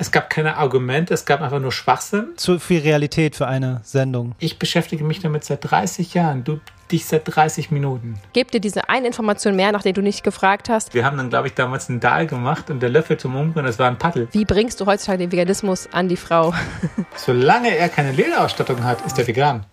Es gab keine Argumente, es gab einfach nur Schwachsinn. Zu viel Realität für eine Sendung. Ich beschäftige mich damit seit 30 Jahren. Du dich seit 30 Minuten. Gebt dir diese eine Information mehr, nach der du nicht gefragt hast. Wir haben dann, glaube ich, damals einen Dahl gemacht und der Löffel zum Umrühren, das war ein Paddel. Wie bringst du heutzutage den Veganismus an die Frau? Solange er keine Lederausstattung hat, ist er vegan.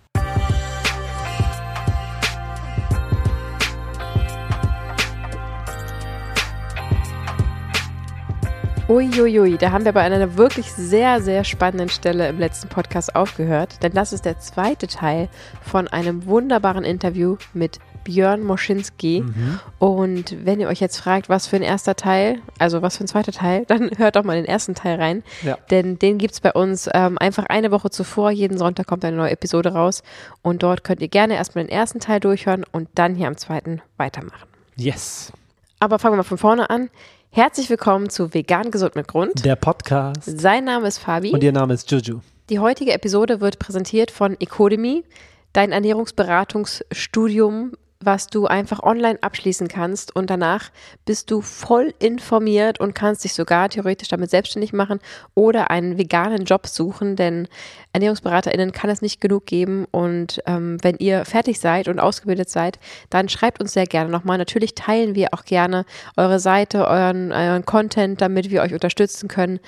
Uiuiui, da haben wir bei einer wirklich sehr, sehr spannenden Stelle im letzten Podcast aufgehört, denn das ist der zweite Teil von einem wunderbaren Interview mit Björn Moschinski. Mhm. Und wenn ihr euch jetzt fragt, was für ein erster Teil, also was für ein zweiter Teil, dann hört doch mal den ersten Teil rein. Ja. Denn den gibt es bei uns ähm, einfach eine Woche zuvor. Jeden Sonntag kommt eine neue Episode raus. Und dort könnt ihr gerne erstmal den ersten Teil durchhören und dann hier am zweiten weitermachen. Yes. Aber fangen wir mal von vorne an. Herzlich willkommen zu Vegan Gesund mit Grund. Der Podcast. Sein Name ist Fabi. Und ihr Name ist Juju. Die heutige Episode wird präsentiert von Ecodemy, dein Ernährungsberatungsstudium was du einfach online abschließen kannst und danach bist du voll informiert und kannst dich sogar theoretisch damit selbstständig machen oder einen veganen Job suchen, denn ErnährungsberaterInnen kann es nicht genug geben und ähm, wenn ihr fertig seid und ausgebildet seid, dann schreibt uns sehr gerne nochmal. Natürlich teilen wir auch gerne eure Seite, euren, euren Content, damit wir euch unterstützen können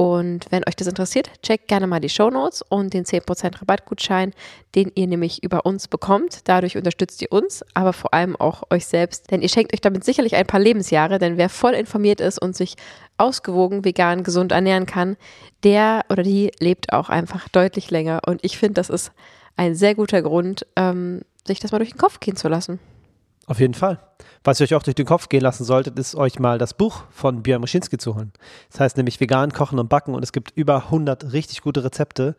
und wenn euch das interessiert, checkt gerne mal die Show Notes und den 10% Rabattgutschein, den ihr nämlich über uns bekommt. Dadurch unterstützt ihr uns, aber vor allem auch euch selbst, denn ihr schenkt euch damit sicherlich ein paar Lebensjahre, denn wer voll informiert ist und sich ausgewogen, vegan, gesund ernähren kann, der oder die lebt auch einfach deutlich länger. Und ich finde, das ist ein sehr guter Grund, ähm, sich das mal durch den Kopf gehen zu lassen. Auf jeden Fall. Was ihr euch auch durch den Kopf gehen lassen solltet, ist euch mal das Buch von Björn Moschinski zu holen. Das heißt nämlich vegan kochen und backen und es gibt über 100 richtig gute Rezepte.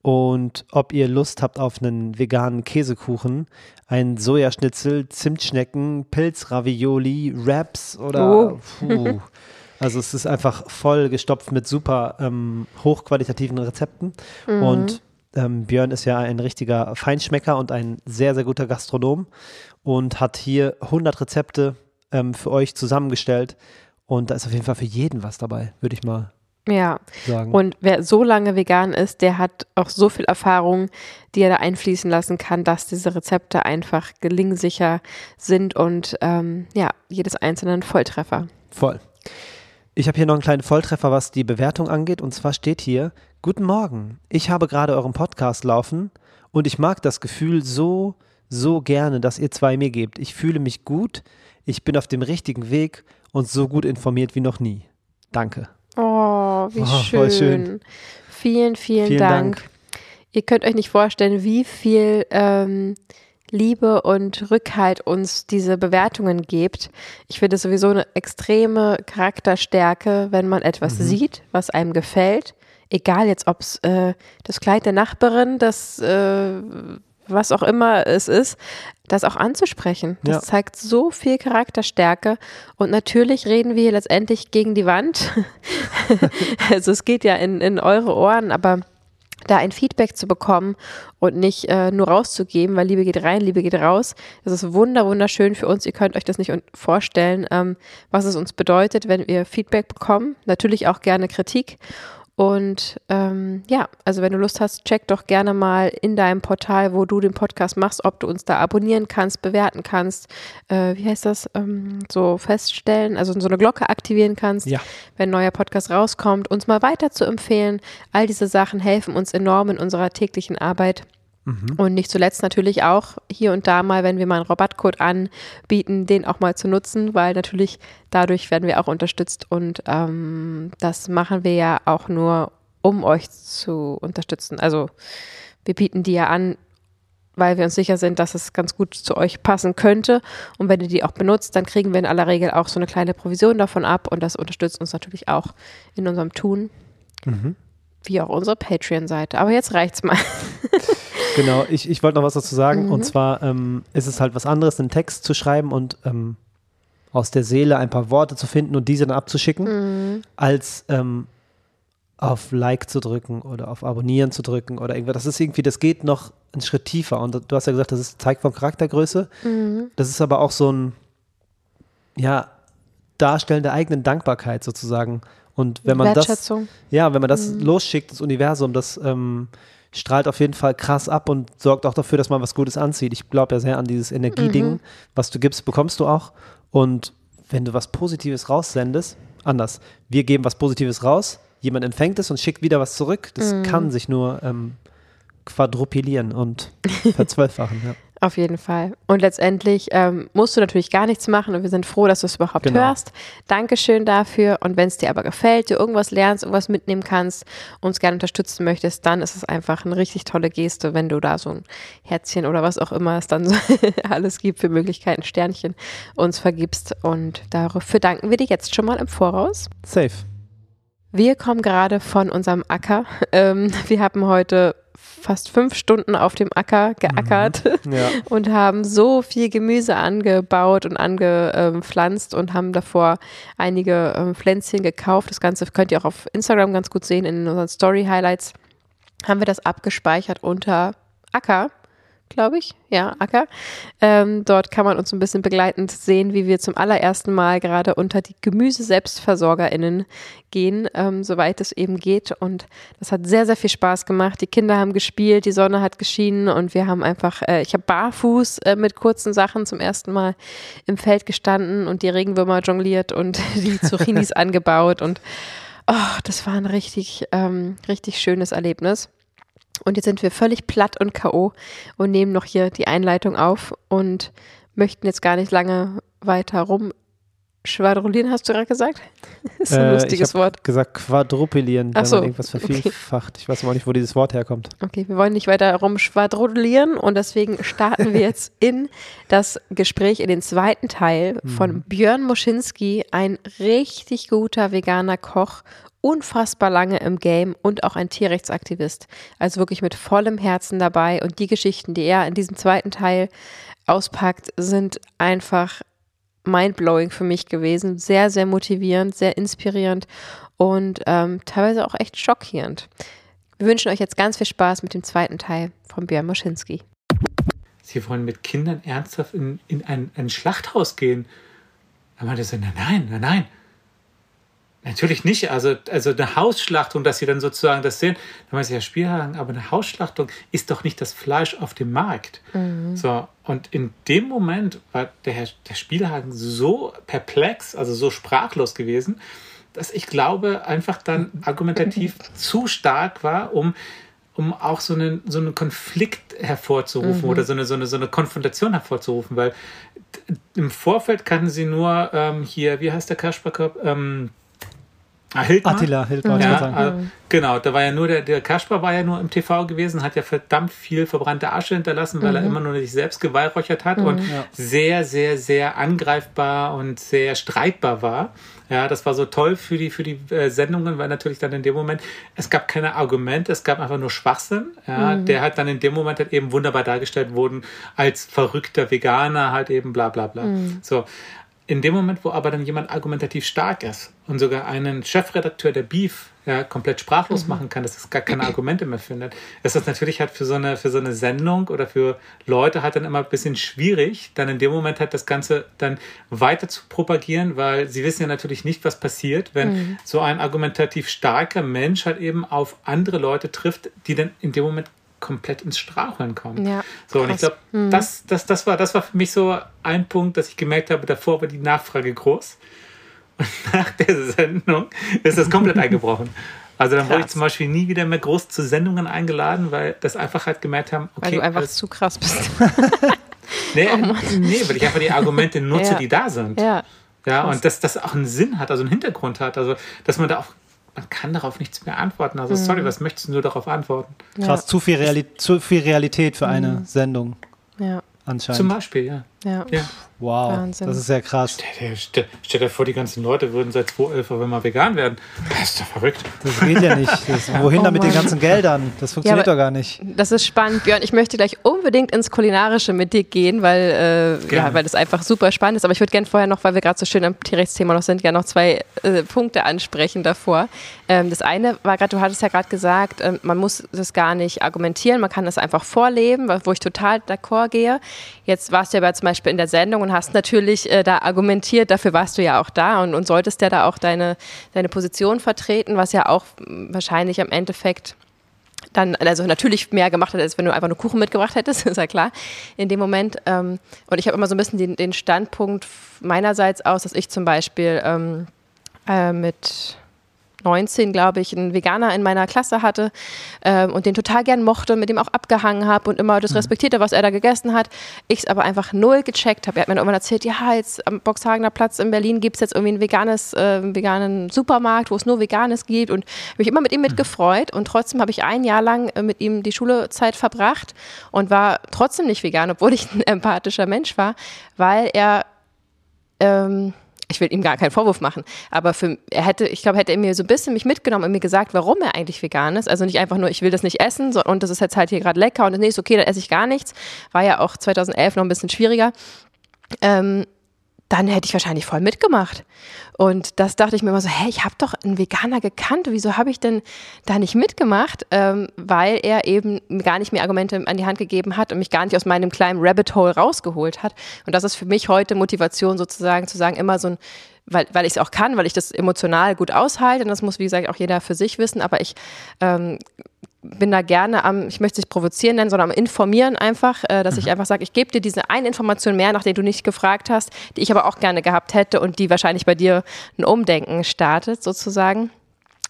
Und ob ihr Lust habt auf einen veganen Käsekuchen, einen Sojaschnitzel, Zimtschnecken, Pilzravioli, Wraps oder oh. puh. Also es ist einfach voll gestopft mit super ähm, hochqualitativen Rezepten. Mhm. Und ähm, Björn ist ja ein richtiger Feinschmecker und ein sehr, sehr guter Gastronom und hat hier 100 Rezepte ähm, für euch zusammengestellt. Und da ist auf jeden Fall für jeden was dabei, würde ich mal ja. sagen. Und wer so lange vegan ist, der hat auch so viel Erfahrung, die er da einfließen lassen kann, dass diese Rezepte einfach gelingsicher sind und ähm, ja, jedes einzelne ein Volltreffer. Voll. Ich habe hier noch einen kleinen Volltreffer, was die Bewertung angeht. Und zwar steht hier: Guten Morgen. Ich habe gerade euren Podcast laufen und ich mag das Gefühl so so gerne, dass ihr zwei mir gebt. Ich fühle mich gut, ich bin auf dem richtigen Weg und so gut informiert wie noch nie. Danke. Oh, wie oh, schön. schön. Vielen, vielen, vielen Dank. Dank. Ihr könnt euch nicht vorstellen, wie viel ähm, Liebe und Rückhalt uns diese Bewertungen gibt. Ich finde es sowieso eine extreme Charakterstärke, wenn man etwas mhm. sieht, was einem gefällt. Egal jetzt, ob es äh, das Kleid der Nachbarin, das äh, was auch immer es ist, das auch anzusprechen. Das ja. zeigt so viel Charakterstärke. Und natürlich reden wir letztendlich gegen die Wand. also es geht ja in, in eure Ohren, aber da ein Feedback zu bekommen und nicht äh, nur rauszugeben, weil Liebe geht rein, Liebe geht raus. Das ist wunder, wunderschön für uns. Ihr könnt euch das nicht vorstellen, ähm, was es uns bedeutet, wenn wir Feedback bekommen. Natürlich auch gerne Kritik. Und ähm, ja, also wenn du Lust hast, check doch gerne mal in deinem Portal, wo du den Podcast machst, ob du uns da abonnieren kannst, bewerten kannst, äh, wie heißt das, ähm, so feststellen, also so eine Glocke aktivieren kannst, ja. wenn ein neuer Podcast rauskommt, uns mal weiter zu empfehlen. All diese Sachen helfen uns enorm in unserer täglichen Arbeit. Mhm. Und nicht zuletzt natürlich auch hier und da mal, wenn wir mal einen Rabattcode anbieten, den auch mal zu nutzen, weil natürlich dadurch werden wir auch unterstützt und ähm, das machen wir ja auch nur, um euch zu unterstützen. Also wir bieten die ja an, weil wir uns sicher sind, dass es ganz gut zu euch passen könnte. Und wenn ihr die auch benutzt, dann kriegen wir in aller Regel auch so eine kleine Provision davon ab und das unterstützt uns natürlich auch in unserem Tun. Mhm. Wie auch unsere Patreon-Seite. Aber jetzt reicht's mal. Genau, ich, ich wollte noch was dazu sagen. Mhm. Und zwar ähm, ist es halt was anderes, einen Text zu schreiben und ähm, aus der Seele ein paar Worte zu finden und diese dann abzuschicken, mhm. als ähm, auf Like zu drücken oder auf Abonnieren zu drücken oder irgendwas. Das ist irgendwie, das geht noch einen Schritt tiefer. Und du hast ja gesagt, das ist zeigt von Charaktergröße. Mhm. Das ist aber auch so ein, ja, Darstellen der eigenen Dankbarkeit sozusagen Und wenn man das, ja, wenn man das mhm. losschickt, das Universum, das ähm, strahlt auf jeden Fall krass ab und sorgt auch dafür, dass man was Gutes anzieht. Ich glaube ja sehr an dieses Energieding. Mhm. Was du gibst, bekommst du auch. Und wenn du was Positives raussendest, anders. Wir geben was Positives raus, jemand empfängt es und schickt wieder was zurück. Das mhm. kann sich nur ähm, quadrupilieren und verzwölffachen. ja. Auf jeden Fall. Und letztendlich ähm, musst du natürlich gar nichts machen und wir sind froh, dass du es überhaupt genau. hörst. Dankeschön dafür. Und wenn es dir aber gefällt, du irgendwas lernst, irgendwas mitnehmen kannst, uns gerne unterstützen möchtest, dann ist es einfach eine richtig tolle Geste, wenn du da so ein Herzchen oder was auch immer es dann so alles gibt für Möglichkeiten, Sternchen uns vergibst. Und dafür danken wir dir jetzt schon mal im Voraus. Safe. Wir kommen gerade von unserem Acker. Ähm, wir haben heute fast fünf Stunden auf dem Acker geackert mhm. ja. und haben so viel Gemüse angebaut und angepflanzt und haben davor einige ähm, Pflänzchen gekauft. Das Ganze könnt ihr auch auf Instagram ganz gut sehen in unseren Story Highlights. Haben wir das abgespeichert unter Acker glaube ich. Ja, Acker. Ähm, dort kann man uns ein bisschen begleitend sehen, wie wir zum allerersten Mal gerade unter die Gemüse-SelbstversorgerInnen gehen, ähm, soweit es eben geht. Und das hat sehr, sehr viel Spaß gemacht. Die Kinder haben gespielt, die Sonne hat geschienen und wir haben einfach, äh, ich habe barfuß äh, mit kurzen Sachen zum ersten Mal im Feld gestanden und die Regenwürmer jongliert und die Zucchinis angebaut und oh, das war ein richtig, ähm, richtig schönes Erlebnis. Und jetzt sind wir völlig platt und K.O. und nehmen noch hier die Einleitung auf und möchten jetzt gar nicht lange weiter rumschwadronieren, hast du gerade gesagt? Das ist ein äh, lustiges ich Wort. gesagt quadrupelieren, wenn so, man irgendwas vervielfacht. Okay. Ich weiß mal nicht, wo dieses Wort herkommt. Okay, wir wollen nicht weiter rumschwadronieren und deswegen starten wir jetzt in das Gespräch, in den zweiten Teil von mhm. Björn Moschinski, ein richtig guter veganer Koch unfassbar lange im Game und auch ein Tierrechtsaktivist. Also wirklich mit vollem Herzen dabei. Und die Geschichten, die er in diesem zweiten Teil auspackt, sind einfach mindblowing für mich gewesen. Sehr, sehr motivierend, sehr inspirierend und ähm, teilweise auch echt schockierend. Wir wünschen euch jetzt ganz viel Spaß mit dem zweiten Teil von Björn Moschinski. Sie wollen mit Kindern ernsthaft in, in ein, ein Schlachthaus gehen. Da meinte sie, nein, nein, nein, nein. Natürlich nicht. Also, also eine Hausschlachtung, dass sie dann sozusagen das sehen, dann weiß ich ja Spielhagen, aber eine Hausschlachtung ist doch nicht das Fleisch auf dem Markt. Mhm. So, und in dem Moment war der, Herr, der Spielhagen so perplex, also so sprachlos gewesen, dass ich glaube, einfach dann argumentativ zu stark war, um, um auch so einen, so einen Konflikt hervorzurufen mhm. oder so eine, so, eine, so eine Konfrontation hervorzurufen, weil im Vorfeld kannten sie nur ähm, hier, wie heißt der Kasperkopf? Ähm, Ah, Hildmann? Attila Hildmann. Ja, also, genau, da war ja nur der, der Kaspar war ja nur im TV gewesen, hat ja verdammt viel verbrannte Asche hinterlassen, weil mhm. er immer nur sich selbst geweihräuchert hat mhm. und ja. sehr, sehr, sehr angreifbar und sehr streitbar war. Ja, das war so toll für die, für die äh, Sendungen, weil natürlich dann in dem Moment, es gab keine Argumente, es gab einfach nur Schwachsinn. Ja, mhm. der hat dann in dem Moment halt eben wunderbar dargestellt worden als verrückter Veganer, halt eben bla bla bla. Mhm. So in dem Moment, wo aber dann jemand argumentativ stark ist und sogar einen Chefredakteur der Beef ja, komplett sprachlos mhm. machen kann, dass es gar keine Argumente mehr findet, ist das natürlich halt für so eine, für so eine Sendung oder für Leute halt dann immer ein bisschen schwierig, dann in dem Moment halt das Ganze dann weiter zu propagieren, weil sie wissen ja natürlich nicht, was passiert, wenn mhm. so ein argumentativ starker Mensch halt eben auf andere Leute trifft, die dann in dem Moment komplett ins Straucheln kommen. Ja, so, und ich glaube, mhm. das, das, das, war, das war für mich so ein Punkt, dass ich gemerkt habe, davor war die Nachfrage groß. Und nach der Sendung ist das komplett eingebrochen. Also dann krass. wurde ich zum Beispiel nie wieder mehr groß zu Sendungen eingeladen, weil das einfach halt gemerkt haben, okay. Weil du einfach zu krass bist. nee, oh nee, weil ich einfach die Argumente nutze, ja. die da sind. Ja. Ja, und dass das auch einen Sinn hat, also einen Hintergrund hat. Also, dass man da auch man kann darauf nichts mehr antworten. Also, sorry, mhm. was möchtest du darauf antworten? Krass, zu, viel Realität, zu viel Realität für eine mhm. Sendung. Ja. Anscheinend. Zum Beispiel, ja. Ja. ja. Wow, Wahnsinn. das ist ja krass. Stell dir, stell, stell dir, vor, die ganzen Leute würden seit 2011 auf einmal vegan werden. Das ist doch verrückt. Das geht ja nicht. Das, wohin oh, da mit den ganzen Geldern? Das funktioniert ja, doch gar nicht. Das ist spannend, Björn. Ich möchte gleich unbedingt ins Kulinarische mit dir gehen, weil, äh, ja, weil das einfach super spannend ist. Aber ich würde gerne vorher noch, weil wir gerade so schön am Tierrechtsthema noch sind, ja noch zwei äh, Punkte ansprechen davor. Ähm, das eine war gerade, du hattest ja gerade gesagt, äh, man muss das gar nicht argumentieren, man kann das einfach vorleben, wo ich total d'accord gehe. Jetzt warst du ja bei zum Beispiel in der Sendung und hast natürlich äh, da argumentiert, dafür warst du ja auch da und, und solltest ja da auch deine, deine Position vertreten, was ja auch wahrscheinlich am Endeffekt dann, also natürlich mehr gemacht hat, als wenn du einfach nur Kuchen mitgebracht hättest, ist ja klar, in dem Moment. Ähm, und ich habe immer so ein bisschen den, den, Standpunkt meinerseits aus, dass ich zum Beispiel ähm, äh, mit 19, glaube ich, einen Veganer in meiner Klasse hatte ähm, und den total gern mochte, mit dem auch abgehangen habe und immer das mhm. respektierte, was er da gegessen hat. Ich es aber einfach null gecheckt habe. Er hat mir irgendwann erzählt, ja, jetzt am Boxhagener Platz in Berlin gibt es jetzt irgendwie einen veganes, äh, veganen Supermarkt, wo es nur Veganes gibt und mich immer mit ihm mitgefreut und trotzdem habe ich ein Jahr lang äh, mit ihm die Schulezeit verbracht und war trotzdem nicht vegan, obwohl ich ein empathischer Mensch war, weil er ähm, ich will ihm gar keinen Vorwurf machen, aber für, er hätte, ich glaube, hätte er mir so ein bisschen mich mitgenommen und mir gesagt, warum er eigentlich vegan ist. Also nicht einfach nur, ich will das nicht essen so, und das ist jetzt halt hier gerade lecker und nee, ist okay, dann esse ich gar nichts. War ja auch 2011 noch ein bisschen schwieriger. Ähm, dann hätte ich wahrscheinlich voll mitgemacht. Und das dachte ich mir immer so, hey, ich habe doch einen Veganer gekannt, wieso habe ich denn da nicht mitgemacht? Ähm, weil er eben gar nicht mehr Argumente an die Hand gegeben hat und mich gar nicht aus meinem kleinen Rabbit Hole rausgeholt hat. Und das ist für mich heute Motivation sozusagen zu sagen, immer so ein weil, weil ich es auch kann, weil ich das emotional gut aushalte. Und das muss, wie gesagt, auch jeder für sich wissen. Aber ich ähm, bin da gerne am, ich möchte es nicht provozieren nennen, sondern am Informieren einfach, äh, dass mhm. ich einfach sage, ich gebe dir diese eine Information mehr, nach der du nicht gefragt hast, die ich aber auch gerne gehabt hätte und die wahrscheinlich bei dir ein Umdenken startet, sozusagen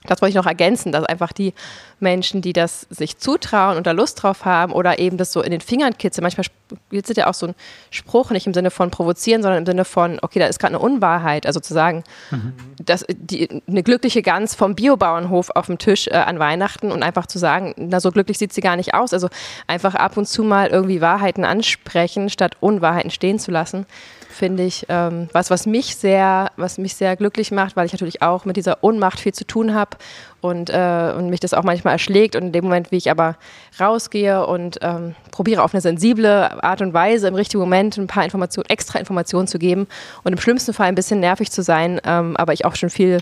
das wollte ich noch ergänzen, dass einfach die Menschen, die das sich zutrauen und da Lust drauf haben oder eben das so in den Fingern kitzeln, manchmal kitzelt ja auch so ein Spruch, nicht im Sinne von provozieren, sondern im Sinne von, okay, da ist gerade eine Unwahrheit, also zu sagen, mhm. dass die, eine glückliche Gans vom Biobauernhof auf dem Tisch äh, an Weihnachten und einfach zu sagen, na so glücklich sieht sie gar nicht aus, also einfach ab und zu mal irgendwie Wahrheiten ansprechen, statt Unwahrheiten stehen zu lassen finde ich, ähm, was, was mich sehr, was mich sehr glücklich macht, weil ich natürlich auch mit dieser Ohnmacht viel zu tun habe und, äh, und mich das auch manchmal erschlägt. Und in dem Moment, wie ich aber rausgehe und ähm, probiere auf eine sensible Art und Weise im richtigen Moment ein paar Informationen, extra Informationen zu geben und im schlimmsten Fall ein bisschen nervig zu sein, ähm, aber ich auch schon viel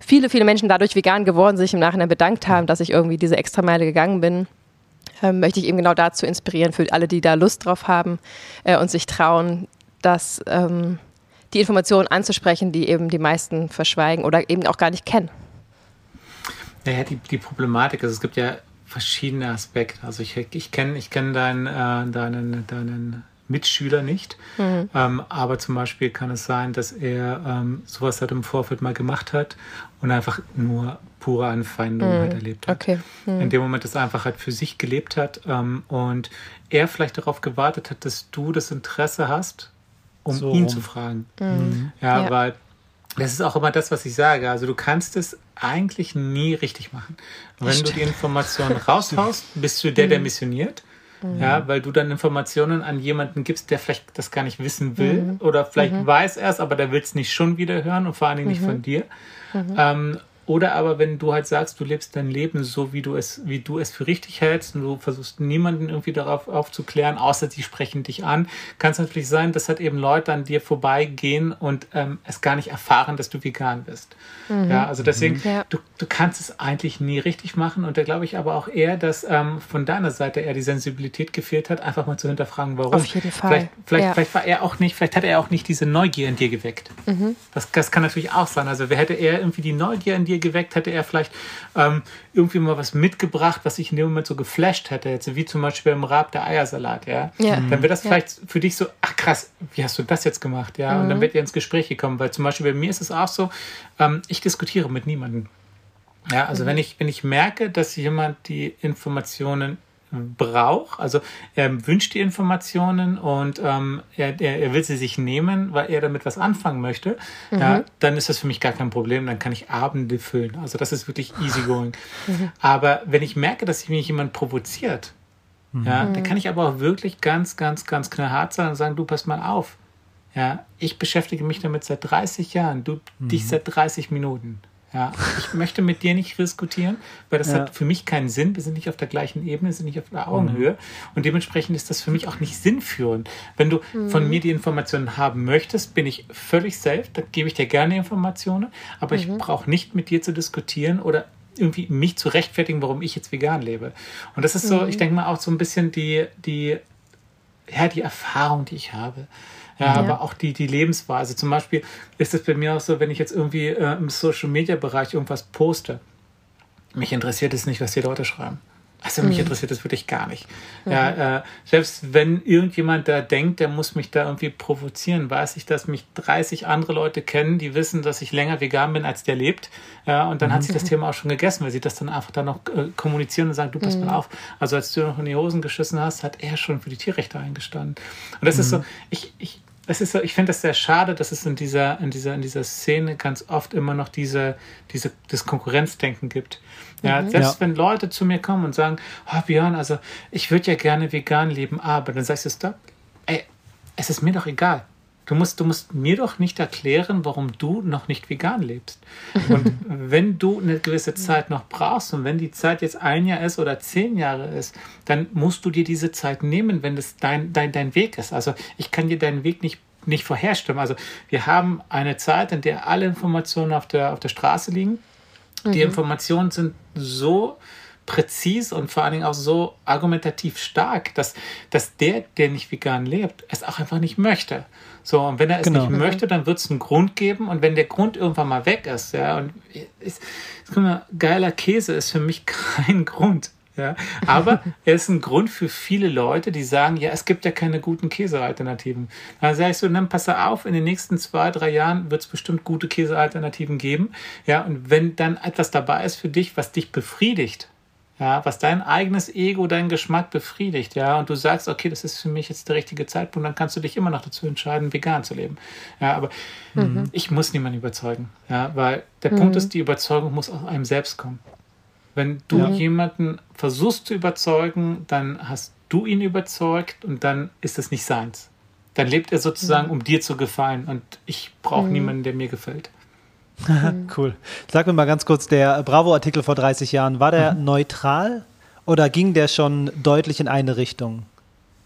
viele, viele Menschen dadurch vegan geworden, sich im Nachhinein bedankt haben, dass ich irgendwie diese Extrameile gegangen bin ähm, möchte ich eben genau dazu inspirieren, für alle, die da Lust drauf haben äh, und sich trauen, das, ähm, die Informationen anzusprechen, die eben die meisten verschweigen oder eben auch gar nicht kennen. Naja, die, die Problematik, also es gibt ja verschiedene Aspekte. Also ich, ich kenne ich kenn deinen, äh, deinen, deinen Mitschüler nicht, mhm. ähm, aber zum Beispiel kann es sein, dass er ähm, sowas halt im Vorfeld mal gemacht hat und einfach nur pure Anfeindung mhm. halt erlebt hat. Okay. Mhm. In dem Moment es einfach halt für sich gelebt hat ähm, und er vielleicht darauf gewartet hat, dass du das Interesse hast, um so ihn rum. zu fragen. Mhm. Ja, ja, weil das ist auch immer das, was ich sage. Also du kannst es eigentlich nie richtig machen. Wenn du die Informationen raushaust, bist du der, der mhm. missioniert. Mhm. Ja, weil du dann Informationen an jemanden gibst, der vielleicht das gar nicht wissen will mhm. oder vielleicht mhm. weiß er es, aber der will es nicht schon wieder hören und vor allen Dingen nicht von dir. Ähm, oder aber wenn du halt sagst, du lebst dein Leben so, wie du es, wie du es für richtig hältst und du versuchst niemanden irgendwie darauf aufzuklären, außer sie sprechen dich an, kann es natürlich sein, dass halt eben Leute an dir vorbeigehen und ähm, es gar nicht erfahren, dass du vegan bist. Mhm. Ja, also deswegen, ja. du, du kannst es eigentlich nie richtig machen und da glaube ich aber auch eher, dass ähm, von deiner Seite eher die Sensibilität gefehlt hat, einfach mal zu hinterfragen, warum. Auf jeden Fall. Vielleicht, vielleicht, ja. vielleicht war er auch nicht, vielleicht hat er auch nicht diese Neugier in dir geweckt. Mhm. Das, das kann natürlich auch sein. Also wer hätte er irgendwie die Neugier in dir dir geweckt, hätte er vielleicht ähm, irgendwie mal was mitgebracht, was sich in dem Moment so geflasht hätte, jetzt, wie zum Beispiel im Rab der Eiersalat, ja. ja. Dann wäre das ja. vielleicht für dich so, ach krass, wie hast du das jetzt gemacht, ja? Mhm. Und dann wird ihr ins Gespräch gekommen, weil zum Beispiel bei mir ist es auch so, ähm, ich diskutiere mit niemandem. Ja, also mhm. wenn ich, wenn ich merke, dass jemand die Informationen braucht. Also er wünscht die Informationen und ähm, er, er, will sie sich nehmen, weil er damit was anfangen möchte. Mhm. Ja, dann ist das für mich gar kein Problem. Dann kann ich Abende füllen. Also das ist wirklich easygoing. Mhm. Aber wenn ich merke, dass mich jemand provoziert, mhm. ja, dann kann ich aber auch wirklich ganz, ganz, ganz knallhart sein und sagen, du pass mal auf. Ja, ich beschäftige mich damit seit 30 Jahren, du dich mhm. seit 30 Minuten. Ja, ich möchte mit dir nicht diskutieren, weil das ja. hat für mich keinen Sinn. Wir sind nicht auf der gleichen Ebene, wir sind nicht auf der Augenhöhe. Mhm. Und dementsprechend ist das für mich auch nicht sinnführend. Wenn du mhm. von mir die Informationen haben möchtest, bin ich völlig safe, dann gebe ich dir gerne Informationen, aber mhm. ich brauche nicht mit dir zu diskutieren oder irgendwie mich zu rechtfertigen, warum ich jetzt vegan lebe. Und das ist so, ich mhm. denke mal auch so ein bisschen die, die ja, die Erfahrung, die ich habe. Ja, ja, aber auch die, die Lebensweise. Zum Beispiel ist es bei mir auch so, wenn ich jetzt irgendwie äh, im Social Media Bereich irgendwas poste, mich interessiert es nicht, was die Leute schreiben. Also mich mhm. interessiert das wirklich gar nicht. Mhm. Ja, äh, selbst wenn irgendjemand da denkt, der muss mich da irgendwie provozieren, weiß ich, dass mich 30 andere Leute kennen, die wissen, dass ich länger vegan bin, als der lebt. Ja, und dann mhm. hat sich das Thema auch schon gegessen, weil sie das dann einfach dann noch äh, kommunizieren und sagen, du pass mal mhm. auf. Also als du noch in die Hosen geschissen hast, hat er schon für die Tierrechte eingestanden. Und das ist so, mhm. ich, ich, es ist so, ich finde das sehr schade, dass es in dieser, in dieser, in dieser Szene ganz oft immer noch diese, diese, das Konkurrenzdenken gibt. Ja, mhm. selbst ja. wenn Leute zu mir kommen und sagen, oh Björn, also ich würde ja gerne vegan leben, aber dann sagst du, stopp, ey, es ist mir doch egal. Du musst, du musst mir doch nicht erklären, warum du noch nicht vegan lebst. Und wenn du eine gewisse Zeit noch brauchst und wenn die Zeit jetzt ein Jahr ist oder zehn Jahre ist, dann musst du dir diese Zeit nehmen, wenn das dein, dein, dein Weg ist. Also ich kann dir deinen Weg nicht, nicht vorherstimmen. Also wir haben eine Zeit, in der alle Informationen auf der, auf der Straße liegen die mhm. Informationen sind so präzis und vor allen Dingen auch so argumentativ stark, dass, dass der, der nicht vegan lebt, es auch einfach nicht möchte. So, und wenn er es genau. nicht möchte, dann wird es einen Grund geben. Und wenn der Grund irgendwann mal weg ist, ja, und ist, guck mal, geiler Käse ist für mich kein Grund. Ja, aber er ist ein Grund für viele Leute, die sagen, ja, es gibt ja keine guten Käsealternativen. Da sage ich so, dann pass auf, in den nächsten zwei, drei Jahren wird es bestimmt gute Käsealternativen geben. Ja, und wenn dann etwas dabei ist für dich, was dich befriedigt, ja, was dein eigenes Ego, deinen Geschmack befriedigt, ja, und du sagst, okay, das ist für mich jetzt der richtige Zeitpunkt, dann kannst du dich immer noch dazu entscheiden, vegan zu leben. Ja, aber mhm. ich muss niemanden überzeugen, ja, weil der mhm. Punkt ist, die Überzeugung muss aus einem selbst kommen. Wenn du ja. jemanden versuchst zu überzeugen, dann hast du ihn überzeugt und dann ist es nicht seins. Dann lebt er sozusagen, mhm. um dir zu gefallen und ich brauche mhm. niemanden, der mir gefällt. cool. Sag mir mal ganz kurz, der Bravo-Artikel vor 30 Jahren, war der mhm. neutral oder ging der schon deutlich in eine Richtung?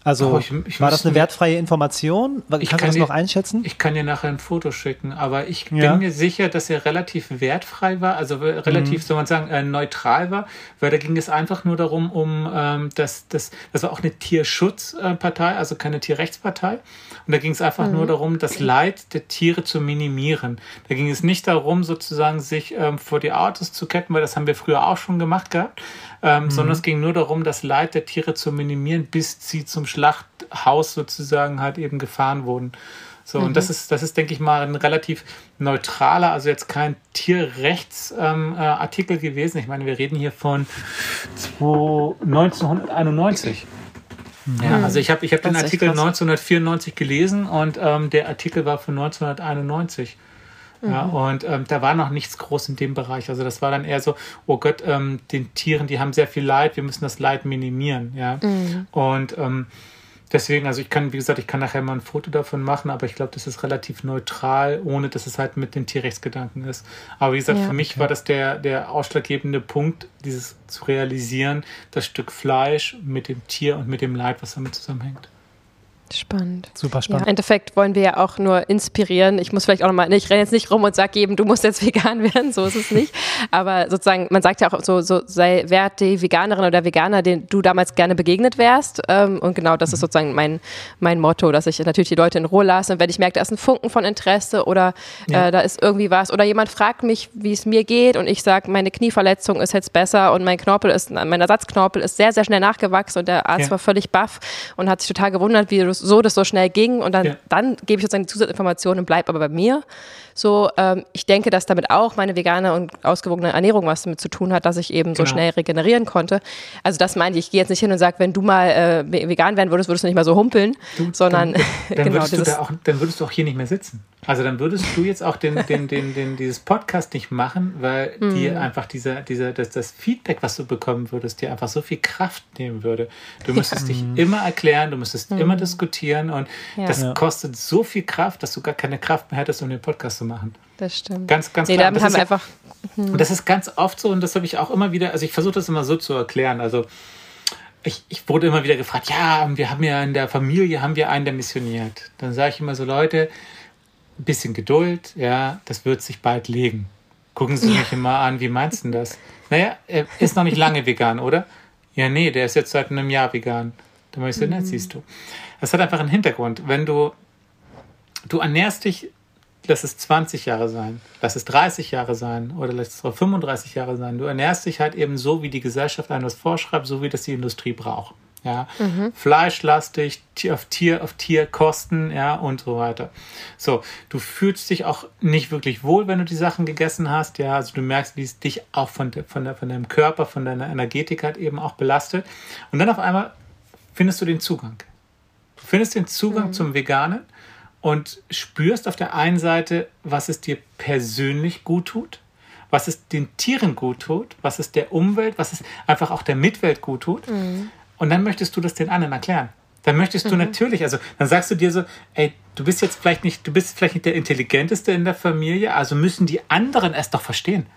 Also oh, ich, ich war das eine wertfreie Information? Ich Kannst du das dir, noch einschätzen? Ich kann dir nachher ein Foto schicken, aber ich ja. bin mir sicher, dass er relativ wertfrei war, also relativ, mhm. soll man sagen, äh, neutral war, weil da ging es einfach nur darum, um ähm, das, das, das war auch eine Tierschutzpartei, also keine Tierrechtspartei. Und da ging es einfach mhm. nur darum, das Leid der Tiere zu minimieren. Da ging es nicht darum, sozusagen sich ähm, vor die Autos zu ketten, weil das haben wir früher auch schon gemacht gehabt, ähm, mhm. sondern es ging nur darum, das Leid der Tiere zu minimieren, bis sie zum Schlachthaus sozusagen halt eben gefahren wurden. So, mhm. und das ist, das ist, denke ich mal, ein relativ neutraler, also jetzt kein Tierrechtsartikel ähm, äh, gewesen. Ich meine, wir reden hier von 1991. Mhm. Ja, also ich habe ich hab den Artikel 1994 gelesen und ähm, der Artikel war von 1991. Ja, mhm. und ähm, da war noch nichts groß in dem Bereich. Also das war dann eher so, oh Gott, ähm, den Tieren, die haben sehr viel Leid, wir müssen das Leid minimieren. Ja. Mhm. Und ähm, deswegen, also ich kann, wie gesagt, ich kann nachher mal ein Foto davon machen, aber ich glaube, das ist relativ neutral, ohne dass es halt mit den Tierrechtsgedanken ist. Aber wie gesagt, ja, für mich okay. war das der, der ausschlaggebende Punkt, dieses zu realisieren, das Stück Fleisch mit dem Tier und mit dem Leid, was damit zusammenhängt. Spannend. Super spannend. Ja. Im Endeffekt wollen wir ja auch nur inspirieren. Ich muss vielleicht auch nochmal, ich renne jetzt nicht rum und sage jedem, du musst jetzt vegan werden, so ist es nicht. Aber sozusagen, man sagt ja auch so, so sei wert die Veganerin oder Veganer, den du damals gerne begegnet wärst. Ähm, und genau das ist sozusagen mein, mein Motto, dass ich natürlich die Leute in Ruhe lasse. Und wenn ich merke, da ist ein Funken von Interesse oder ja. äh, da ist irgendwie was oder jemand fragt mich, wie es mir geht und ich sage, meine Knieverletzung ist jetzt besser und mein Knorpel ist, mein Ersatzknorpel ist sehr, sehr schnell nachgewachsen und der Arzt ja. war völlig baff und hat sich total gewundert, wie du so das so schnell ging und dann, ja. dann gebe ich sozusagen die Zusatzinformationen und bleibe aber bei mir. So, ähm, ich denke, dass damit auch meine vegane und ausgewogene Ernährung was damit zu tun hat, dass ich eben genau. so schnell regenerieren konnte. Also das meine ich, ich gehe jetzt nicht hin und sage, wenn du mal äh, vegan werden würdest, würdest du nicht mal so humpeln, du, sondern dann, dann genau würdest du da auch, dann würdest du auch hier nicht mehr sitzen. Also dann würdest du jetzt auch den, den, den, den, dieses Podcast nicht machen, weil mm. dir einfach dieser, dieser, das, das Feedback, was du bekommen würdest, dir einfach so viel Kraft nehmen würde. Du müsstest ja. dich mm. immer erklären, du müsstest mm. immer diskutieren und ja. das ja. kostet so viel Kraft, dass du gar keine Kraft mehr hättest, um den Podcast zu machen. Das stimmt. Ganz, ganz nee, klar. Das haben wir einfach. Hm. Und das ist ganz oft so und das habe ich auch immer wieder, also ich versuche das immer so zu erklären. Also ich, ich wurde immer wieder gefragt, ja, wir haben ja in der Familie haben wir einen, der missioniert. Dann sage ich immer so, Leute, ein bisschen Geduld, ja, das wird sich bald legen. Gucken Sie ja. mich immer an, wie meinst du das? Naja, er ist noch nicht lange vegan, oder? Ja, nee, der ist jetzt seit einem Jahr vegan. Dann war ich so, mhm. siehst du. Das hat einfach einen Hintergrund. Wenn du, du ernährst dich, lass es 20 Jahre sein, lass es 30 Jahre sein oder lass es 35 Jahre sein. Du ernährst dich halt eben so, wie die Gesellschaft einem das vorschreibt, so wie das die Industrie braucht. Ja, mhm. fleischlastig, Tier auf Tier auf Tier Kosten, ja, und so weiter. So, du fühlst dich auch nicht wirklich wohl, wenn du die Sachen gegessen hast, ja, also du merkst, wie es dich auch von, von, der, von deinem Körper, von deiner Energetik halt eben auch belastet. Und dann auf einmal findest du den Zugang. Du findest den Zugang mhm. zum Veganen und spürst auf der einen Seite, was es dir persönlich gut tut, was es den Tieren gut tut, was es der Umwelt, was es einfach auch der Mitwelt gut tut. Mhm. Und dann möchtest du das den anderen erklären. Dann möchtest du mhm. natürlich, also dann sagst du dir so, ey, du bist jetzt vielleicht nicht, du bist vielleicht nicht der Intelligenteste in der Familie, also müssen die anderen es doch verstehen.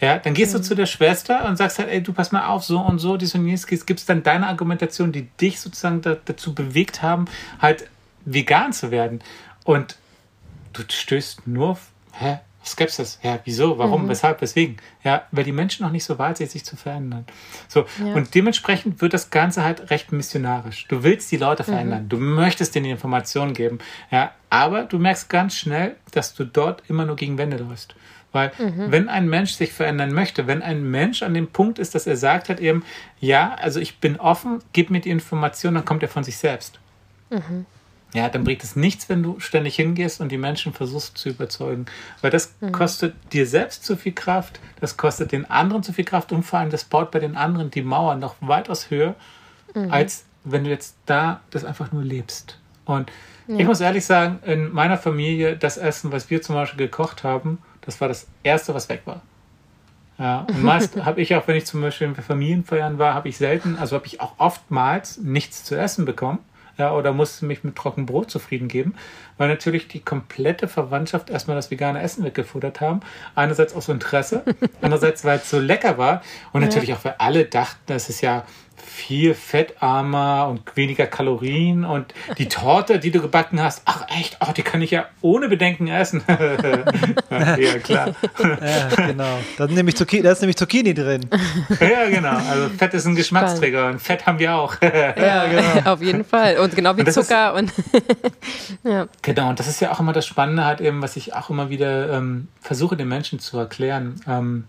Ja, dann gehst mhm. du zu der Schwester und sagst halt, ey, du pass mal auf, so und so, dies und jenes, gibt es dann deine Argumentation, die dich sozusagen da, dazu bewegt haben, halt vegan zu werden. Und du stößt nur auf, hä, Skepsis. Ja, wieso? Warum? Mhm. Weshalb? Weswegen? Ja, weil die Menschen noch nicht so weit sind, sich zu verändern. So. Ja. Und dementsprechend wird das Ganze halt recht missionarisch. Du willst die Leute mhm. verändern. Mhm. Du möchtest denen die Informationen geben. Ja, aber du merkst ganz schnell, dass du dort immer nur gegen Wände läufst. Weil mhm. wenn ein Mensch sich verändern möchte, wenn ein Mensch an dem Punkt ist, dass er sagt hat eben, ja, also ich bin offen, gib mir die Information, dann kommt er von sich selbst. Mhm ja, dann bringt es nichts, wenn du ständig hingehst und die Menschen versuchst zu überzeugen. Weil das mhm. kostet dir selbst zu viel Kraft, das kostet den anderen zu viel Kraft und vor allem das baut bei den anderen die Mauer noch weitaus höher, mhm. als wenn du jetzt da das einfach nur lebst. Und ja. ich muss ehrlich sagen, in meiner Familie, das Essen, was wir zum Beispiel gekocht haben, das war das Erste, was weg war. Ja, und meist habe ich auch, wenn ich zum Beispiel in Familienfeiern war, habe ich selten, also habe ich auch oftmals nichts zu essen bekommen ja, oder musste mich mit trockenem Brot zufrieden geben, weil natürlich die komplette Verwandtschaft erstmal das vegane Essen weggefuttert haben. Einerseits aus Interesse, andererseits, weil es so lecker war und natürlich auch, weil alle dachten, das ist ja viel fettarmer und weniger Kalorien und die Torte, die du gebacken hast, ach echt, oh, die kann ich ja ohne Bedenken essen. ja, klar. Ja, genau. Da, nehme ich Zucchini, da ist nämlich Zucchini drin. ja, genau. Also Fett ist ein Geschmacksträger Spannend. und Fett haben wir auch. ja, genau. Auf jeden Fall. Und genau wie und Zucker ist, und ja. Genau, und das ist ja auch immer das Spannende halt eben, was ich auch immer wieder ähm, versuche den Menschen zu erklären. Ähm,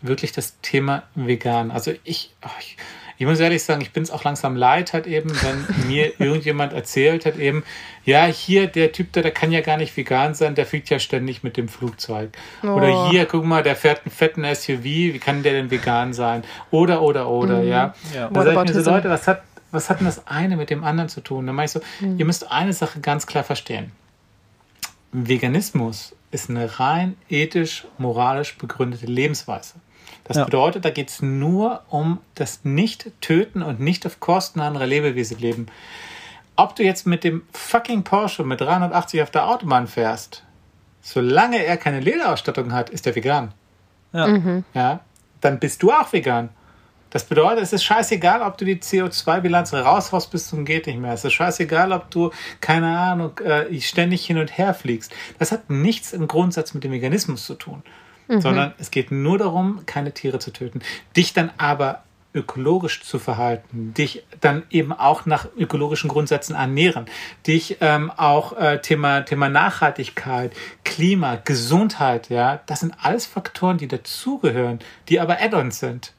wirklich das Thema vegan. Also ich, oh, ich ich muss ehrlich sagen, ich bin es auch langsam leid, hat eben, wenn mir irgendjemand erzählt hat, eben, ja, hier, der Typ da, der kann ja gar nicht vegan sein, der fliegt ja ständig mit dem Flugzeug. Oh. Oder hier, guck mal, der fährt einen fetten SUV, wie kann der denn vegan sein? Oder, oder, oder, mhm. ja. ja. Da sage ich mir so, Leute, was hat, was hat denn das eine mit dem anderen zu tun? Dann mache ich so, mhm. ihr müsst eine Sache ganz klar verstehen. Veganismus ist eine rein ethisch, moralisch begründete Lebensweise. Das ja. bedeutet, da geht es nur um das Nicht-Töten und nicht auf Kosten anderer Lebewesen leben. Ob du jetzt mit dem fucking Porsche mit 380 auf der Autobahn fährst, solange er keine Lederausstattung hat, ist er vegan. Ja. Mhm. ja. Dann bist du auch vegan. Das bedeutet, es ist scheißegal, ob du die CO2-Bilanz raushaust bis zum geht nicht mehr. Es ist scheißegal, ob du, keine Ahnung, äh, ständig hin und her fliegst. Das hat nichts im Grundsatz mit dem Veganismus zu tun mhm. sondern es geht nur darum, keine Tiere zu töten. Dich dann aber ökologisch zu verhalten, dich dann eben auch nach ökologischen Grundsätzen ernähren, dich ähm, auch äh, Thema, Thema Nachhaltigkeit, Klima, Gesundheit, ja, das sind alles Faktoren, die dazugehören, die aber Add-ons sind.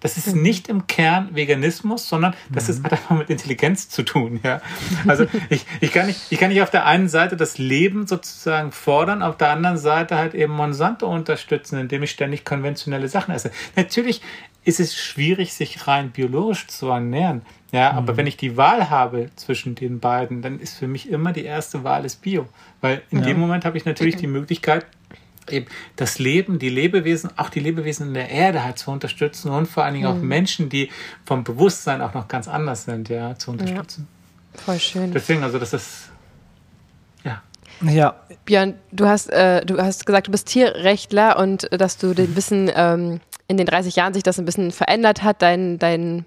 Das ist mhm. nicht im Kern Veganismus, sondern das mhm. ist, hat einfach mit Intelligenz zu tun. Ja? Also ich, ich, kann nicht, ich kann nicht auf der einen Seite das Leben sozusagen fordern, auf der anderen Seite halt eben Monsanto unterstützen, indem ich ständig konventionelle Sachen esse. Natürlich ist es schwierig, sich rein biologisch zu ernähren. Ja, mhm. aber wenn ich die Wahl habe zwischen den beiden, dann ist für mich immer die erste Wahl ist Bio. Weil in ja. dem Moment habe ich natürlich die Möglichkeit, eben das Leben, die Lebewesen, auch die Lebewesen in der Erde halt zu unterstützen und vor allen Dingen mhm. auch Menschen, die vom Bewusstsein auch noch ganz anders sind, ja, zu unterstützen. Ja, voll schön. Deswegen, also das ist ja. Ja. Björn, du hast, äh, du hast gesagt, du bist Tierrechtler und äh, dass du den Wissen ähm, in den 30 Jahren sich das ein bisschen verändert hat, dein, dein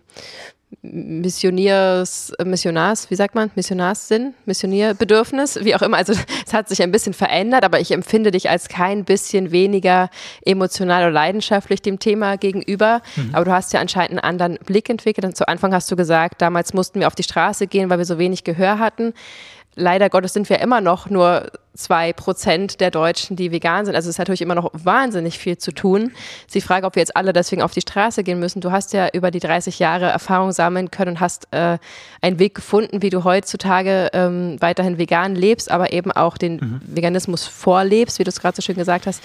Missioniers, Missionars, wie sagt man, Missionarssinn, Missionierbedürfnis, wie auch immer. Also es hat sich ein bisschen verändert, aber ich empfinde dich als kein bisschen weniger emotional oder leidenschaftlich dem Thema gegenüber. Mhm. Aber du hast ja anscheinend einen anderen Blick entwickelt. Und zu Anfang hast du gesagt, damals mussten wir auf die Straße gehen, weil wir so wenig Gehör hatten leider Gottes sind wir immer noch nur zwei Prozent der Deutschen, die vegan sind. Also es hat natürlich immer noch wahnsinnig viel zu tun. Sie fragen, ob wir jetzt alle deswegen auf die Straße gehen müssen. Du hast ja über die 30 Jahre Erfahrung sammeln können und hast äh, einen Weg gefunden, wie du heutzutage ähm, weiterhin vegan lebst, aber eben auch den mhm. Veganismus vorlebst, wie du es gerade so schön gesagt hast.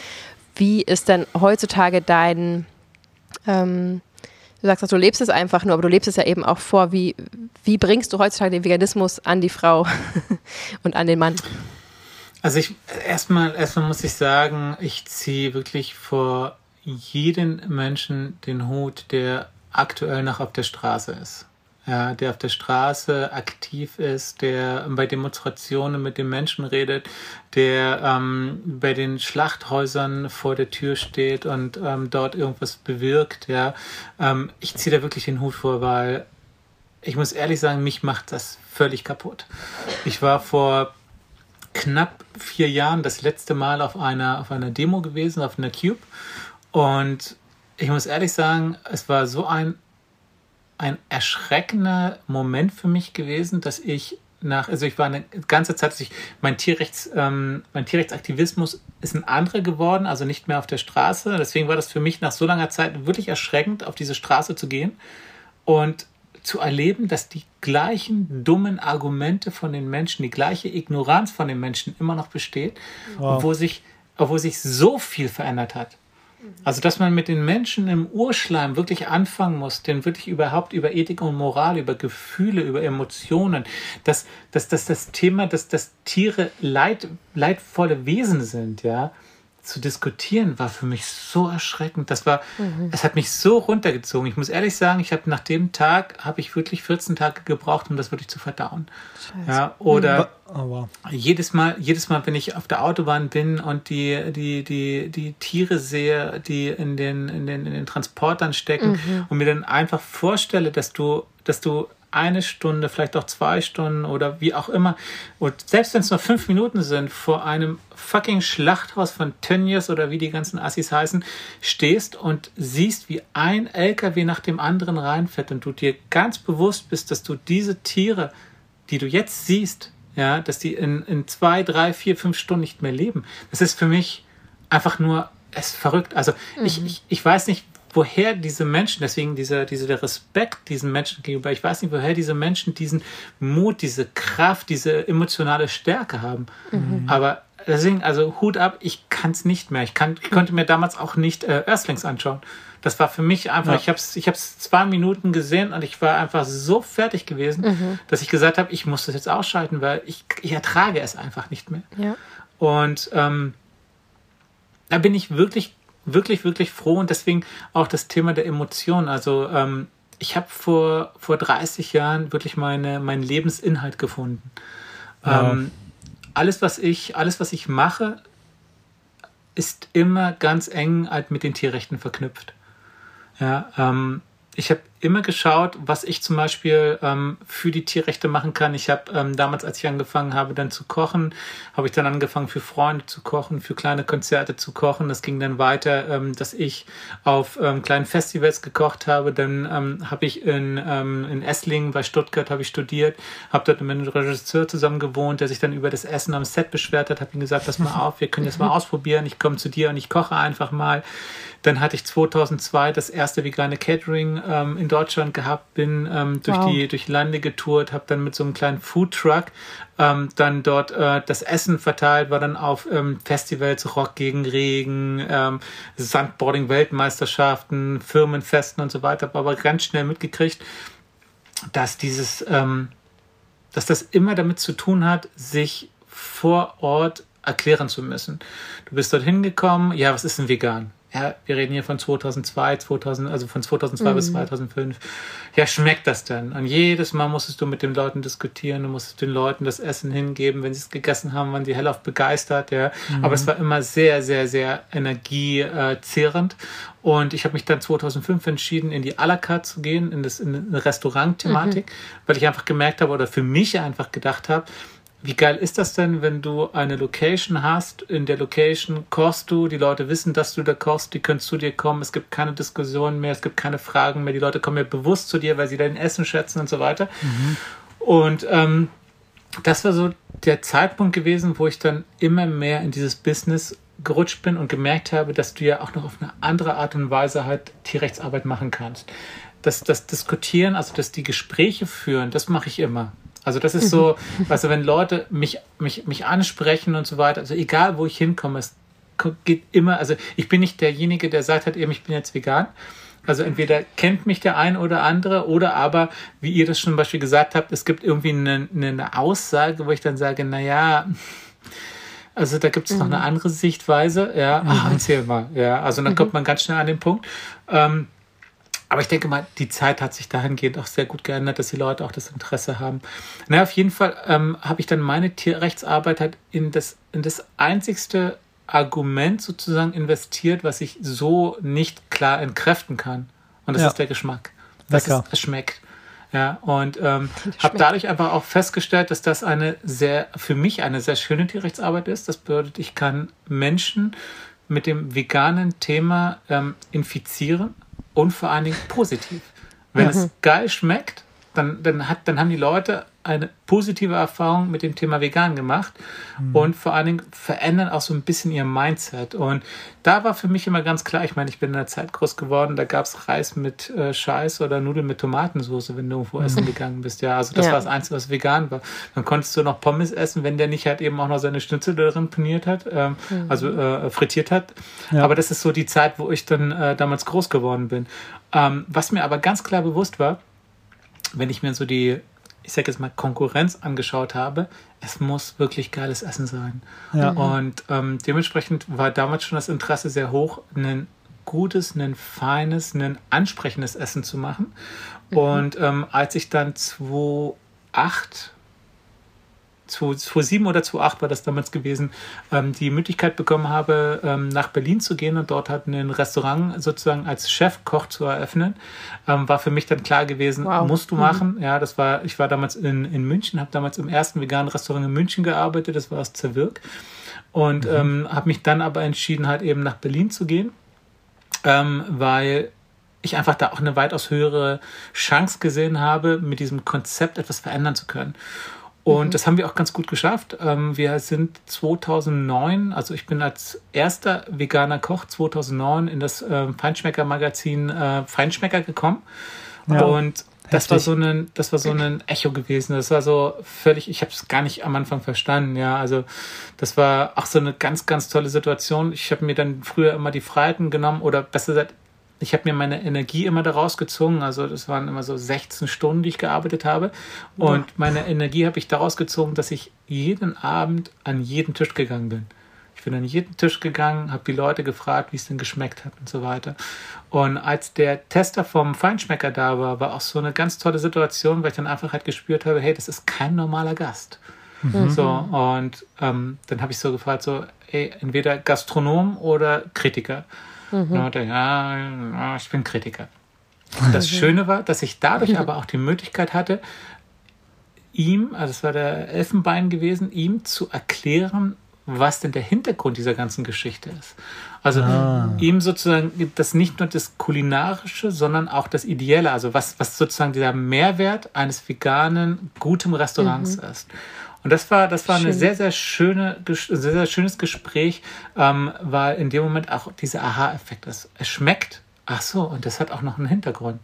Wie ist denn heutzutage dein ähm, Du sagst, du lebst es einfach nur, aber du lebst es ja eben auch vor. Wie, wie bringst du heutzutage den Veganismus an die Frau und an den Mann? Also ich erstmal erstmal muss ich sagen, ich ziehe wirklich vor jeden Menschen den Hut, der aktuell noch auf der Straße ist ja, der auf der Straße aktiv ist, der bei Demonstrationen mit den Menschen redet, der ähm, bei den Schlachthäusern vor der Tür steht und ähm, dort irgendwas bewirkt. Ja, ähm, ich ziehe da wirklich den Hut vor, weil ich muss ehrlich sagen, mich macht das völlig kaputt. Ich war vor knapp vier Jahren das letzte Mal auf einer auf einer Demo gewesen, auf einer Cube und ich muss ehrlich sagen, es war so ein ein erschreckender Moment für mich gewesen, dass ich nach, also ich war eine ganze Zeit, ich, mein, Tierrechts, ähm, mein Tierrechtsaktivismus ist ein anderer geworden, also nicht mehr auf der Straße. Deswegen war das für mich nach so langer Zeit wirklich erschreckend, auf diese Straße zu gehen und zu erleben, dass die gleichen dummen Argumente von den Menschen, die gleiche Ignoranz von den Menschen immer noch besteht, wow. obwohl sich, obwohl sich so viel verändert hat. Also, dass man mit den Menschen im Urschleim wirklich anfangen muss, denn wirklich überhaupt über Ethik und Moral, über Gefühle, über Emotionen, dass, dass, dass das Thema, dass, dass Tiere leid, leidvolle Wesen sind, ja, zu diskutieren, war für mich so erschreckend. Das war, mhm. es hat mich so runtergezogen. Ich muss ehrlich sagen, ich habe nach dem Tag, habe ich wirklich 14 Tage gebraucht, um das wirklich zu verdauen. Scheiße. Ja, oder mhm. jedes Mal, jedes Mal, wenn ich auf der Autobahn bin und die, die, die, die Tiere sehe, die in den, in den, in den Transportern stecken mhm. und mir dann einfach vorstelle, dass du, dass du eine Stunde, vielleicht auch zwei Stunden oder wie auch immer, und selbst wenn es nur fünf Minuten sind, vor einem fucking Schlachthaus von Tönnies oder wie die ganzen Assis heißen, stehst und siehst, wie ein LKW nach dem anderen reinfährt und du dir ganz bewusst bist, dass du diese Tiere, die du jetzt siehst, ja, dass die in, in zwei, drei, vier, fünf Stunden nicht mehr leben. Das ist für mich einfach nur, es verrückt. Also mhm. ich, ich, ich weiß nicht, woher diese Menschen, deswegen dieser, dieser Respekt diesen Menschen gegenüber, ich weiß nicht, woher diese Menschen diesen Mut, diese Kraft, diese emotionale Stärke haben. Mhm. Aber deswegen, also Hut ab, ich kann es nicht mehr. Ich, kann, ich konnte mir damals auch nicht äh, Earthlings anschauen. Das war für mich einfach, ja. ich habe es ich hab's zwei Minuten gesehen und ich war einfach so fertig gewesen, mhm. dass ich gesagt habe, ich muss das jetzt ausschalten, weil ich, ich ertrage es einfach nicht mehr. Ja. Und ähm, da bin ich wirklich wirklich, wirklich froh und deswegen auch das Thema der Emotionen. Also ähm, ich habe vor, vor 30 Jahren wirklich meine, meinen Lebensinhalt gefunden. Ja. Ähm, alles, was ich, alles, was ich mache, ist immer ganz eng halt mit den Tierrechten verknüpft. Ja, ähm, ich habe immer geschaut, was ich zum Beispiel ähm, für die Tierrechte machen kann. Ich habe ähm, damals, als ich angefangen habe, dann zu kochen, habe ich dann angefangen, für Freunde zu kochen, für kleine Konzerte zu kochen. Das ging dann weiter, ähm, dass ich auf ähm, kleinen Festivals gekocht habe. Dann ähm, habe ich in, ähm, in Esslingen bei Stuttgart habe ich studiert, habe dort mit einem Regisseur zusammen gewohnt, der sich dann über das Essen am Set beschwert hat, habe ihm gesagt, pass mal auf, wir können jetzt mal ausprobieren. Ich komme zu dir und ich koche einfach mal. Dann hatte ich 2002 das erste vegane Catering ähm, in Deutschland gehabt, bin ähm, durch wow. die durch Lande getourt, habe dann mit so einem kleinen Food Truck ähm, dann dort äh, das Essen verteilt, war dann auf ähm, Festivals, Rock gegen Regen, ähm, Sandboarding-Weltmeisterschaften, Firmenfesten und so weiter, habe aber ganz schnell mitgekriegt, dass dieses, ähm, dass das immer damit zu tun hat, sich vor Ort erklären zu müssen. Du bist dorthin gekommen, ja, was ist denn vegan? Ja, wir reden hier von 2002, 2000, also von 2002 mhm. bis 2005. Ja, schmeckt das denn? Und jedes Mal musstest du mit den Leuten diskutieren, du musstest den Leuten das Essen hingeben, wenn sie es gegessen haben, waren die hellauf begeistert, ja. Mhm. Aber es war immer sehr, sehr, sehr energiezehrend. Und ich habe mich dann 2005 entschieden, in die à la carte zu gehen, in, das, in eine Restaurant-Thematik, mhm. weil ich einfach gemerkt habe oder für mich einfach gedacht habe, wie geil ist das denn, wenn du eine Location hast? In der Location kochst du, die Leute wissen, dass du da kochst, die können zu dir kommen, es gibt keine Diskussionen mehr, es gibt keine Fragen mehr, die Leute kommen ja bewusst zu dir, weil sie dein Essen schätzen und so weiter. Mhm. Und ähm, das war so der Zeitpunkt gewesen, wo ich dann immer mehr in dieses Business gerutscht bin und gemerkt habe, dass du ja auch noch auf eine andere Art und Weise halt Tierrechtsarbeit machen kannst. Das, das Diskutieren, also das die Gespräche führen, das mache ich immer. Also das ist so, mhm. weißt du, wenn Leute mich, mich, mich ansprechen und so weiter, also egal wo ich hinkomme, es geht immer, also ich bin nicht derjenige, der sagt eben, ich bin jetzt vegan. Also entweder kennt mich der ein oder andere oder aber, wie ihr das schon zum Beispiel gesagt habt, es gibt irgendwie eine, eine Aussage, wo ich dann sage, naja, also da gibt es noch eine mhm. andere Sichtweise. Ja, Ach, erzähl mal. Ja, also dann kommt man ganz schnell an den Punkt. Ähm, aber ich denke mal, die Zeit hat sich dahingehend auch sehr gut geändert, dass die Leute auch das Interesse haben. Na, auf jeden Fall ähm, habe ich dann meine Tierrechtsarbeit halt in das, in das einzigste Argument sozusagen investiert, was ich so nicht klar entkräften kann. Und das ja. ist der Geschmack. Das Lecker. Ist, es schmeckt. Ja, und ähm, habe dadurch einfach auch festgestellt, dass das eine sehr, für mich eine sehr schöne Tierrechtsarbeit ist. Das bedeutet, ich kann Menschen mit dem veganen Thema ähm, infizieren und vor allen Dingen positiv. Wenn mhm. es geil schmeckt, dann, dann, hat, dann haben die Leute eine positive Erfahrung mit dem Thema vegan gemacht mhm. und vor allen Dingen verändern auch so ein bisschen ihr Mindset. Und da war für mich immer ganz klar, ich meine, ich bin in der Zeit groß geworden, da gab es Reis mit äh, Scheiß oder Nudeln mit Tomatensauce, wenn du irgendwo mhm. essen gegangen bist. Ja, also das ja. war das Einzige, was vegan war. Dann konntest du noch Pommes essen, wenn der nicht halt eben auch noch seine Schnitzel darin paniert hat, ähm, mhm. also äh, frittiert hat. Ja. Aber das ist so die Zeit, wo ich dann äh, damals groß geworden bin. Ähm, was mir aber ganz klar bewusst war, wenn ich mir so die, ich sag jetzt mal, Konkurrenz angeschaut habe, es muss wirklich geiles Essen sein. Ja. Und ähm, dementsprechend war damals schon das Interesse sehr hoch, ein gutes, ein feines, ein ansprechendes Essen zu machen. Mhm. Und ähm, als ich dann 2008 2007 oder 2008 war das damals gewesen, ähm, die Möglichkeit bekommen habe, ähm, nach Berlin zu gehen und dort halt ein Restaurant sozusagen als Chefkoch zu eröffnen, ähm, war für mich dann klar gewesen, wow. musst du mhm. machen. Ja, das war, ich war damals in, in München, habe damals im ersten veganen Restaurant in München gearbeitet, das war das Zerwirk und mhm. ähm, habe mich dann aber entschieden, halt eben nach Berlin zu gehen, ähm, weil ich einfach da auch eine weitaus höhere Chance gesehen habe, mit diesem Konzept etwas verändern zu können. Und mhm. das haben wir auch ganz gut geschafft. Ähm, wir sind 2009, also ich bin als erster veganer Koch 2009 in das ähm, Feinschmecker-Magazin äh, Feinschmecker gekommen. Ja. Und das war so ein, das war so ein Echo gewesen. Das war so völlig, ich habe es gar nicht am Anfang verstanden. Ja, also das war auch so eine ganz, ganz tolle Situation. Ich habe mir dann früher immer die Freiheiten genommen oder besser gesagt, ich habe mir meine Energie immer daraus gezogen. Also das waren immer so 16 Stunden, die ich gearbeitet habe. Und ja. meine Energie habe ich daraus gezogen, dass ich jeden Abend an jeden Tisch gegangen bin. Ich bin an jeden Tisch gegangen, habe die Leute gefragt, wie es denn geschmeckt hat und so weiter. Und als der Tester vom Feinschmecker da war, war auch so eine ganz tolle Situation, weil ich dann einfach halt gespürt habe, hey, das ist kein normaler Gast. Mhm. So, und ähm, dann habe ich so gefragt, so, ey, entweder Gastronom oder Kritiker. Mhm. Und er, ja, ich bin Kritiker. Das Schöne war, dass ich dadurch aber auch die Möglichkeit hatte, ihm, also es war der Elfenbein gewesen, ihm zu erklären, was denn der Hintergrund dieser ganzen Geschichte ist. Also ah. ihm sozusagen das nicht nur das kulinarische, sondern auch das Ideelle, also was, was sozusagen dieser Mehrwert eines veganen, guten Restaurants mhm. ist. Und das war, das war Schön. eine sehr, sehr schöne, sehr, sehr schönes Gespräch, ähm, weil in dem Moment auch dieser Aha-Effekt ist. Es schmeckt, ach so, und das hat auch noch einen Hintergrund.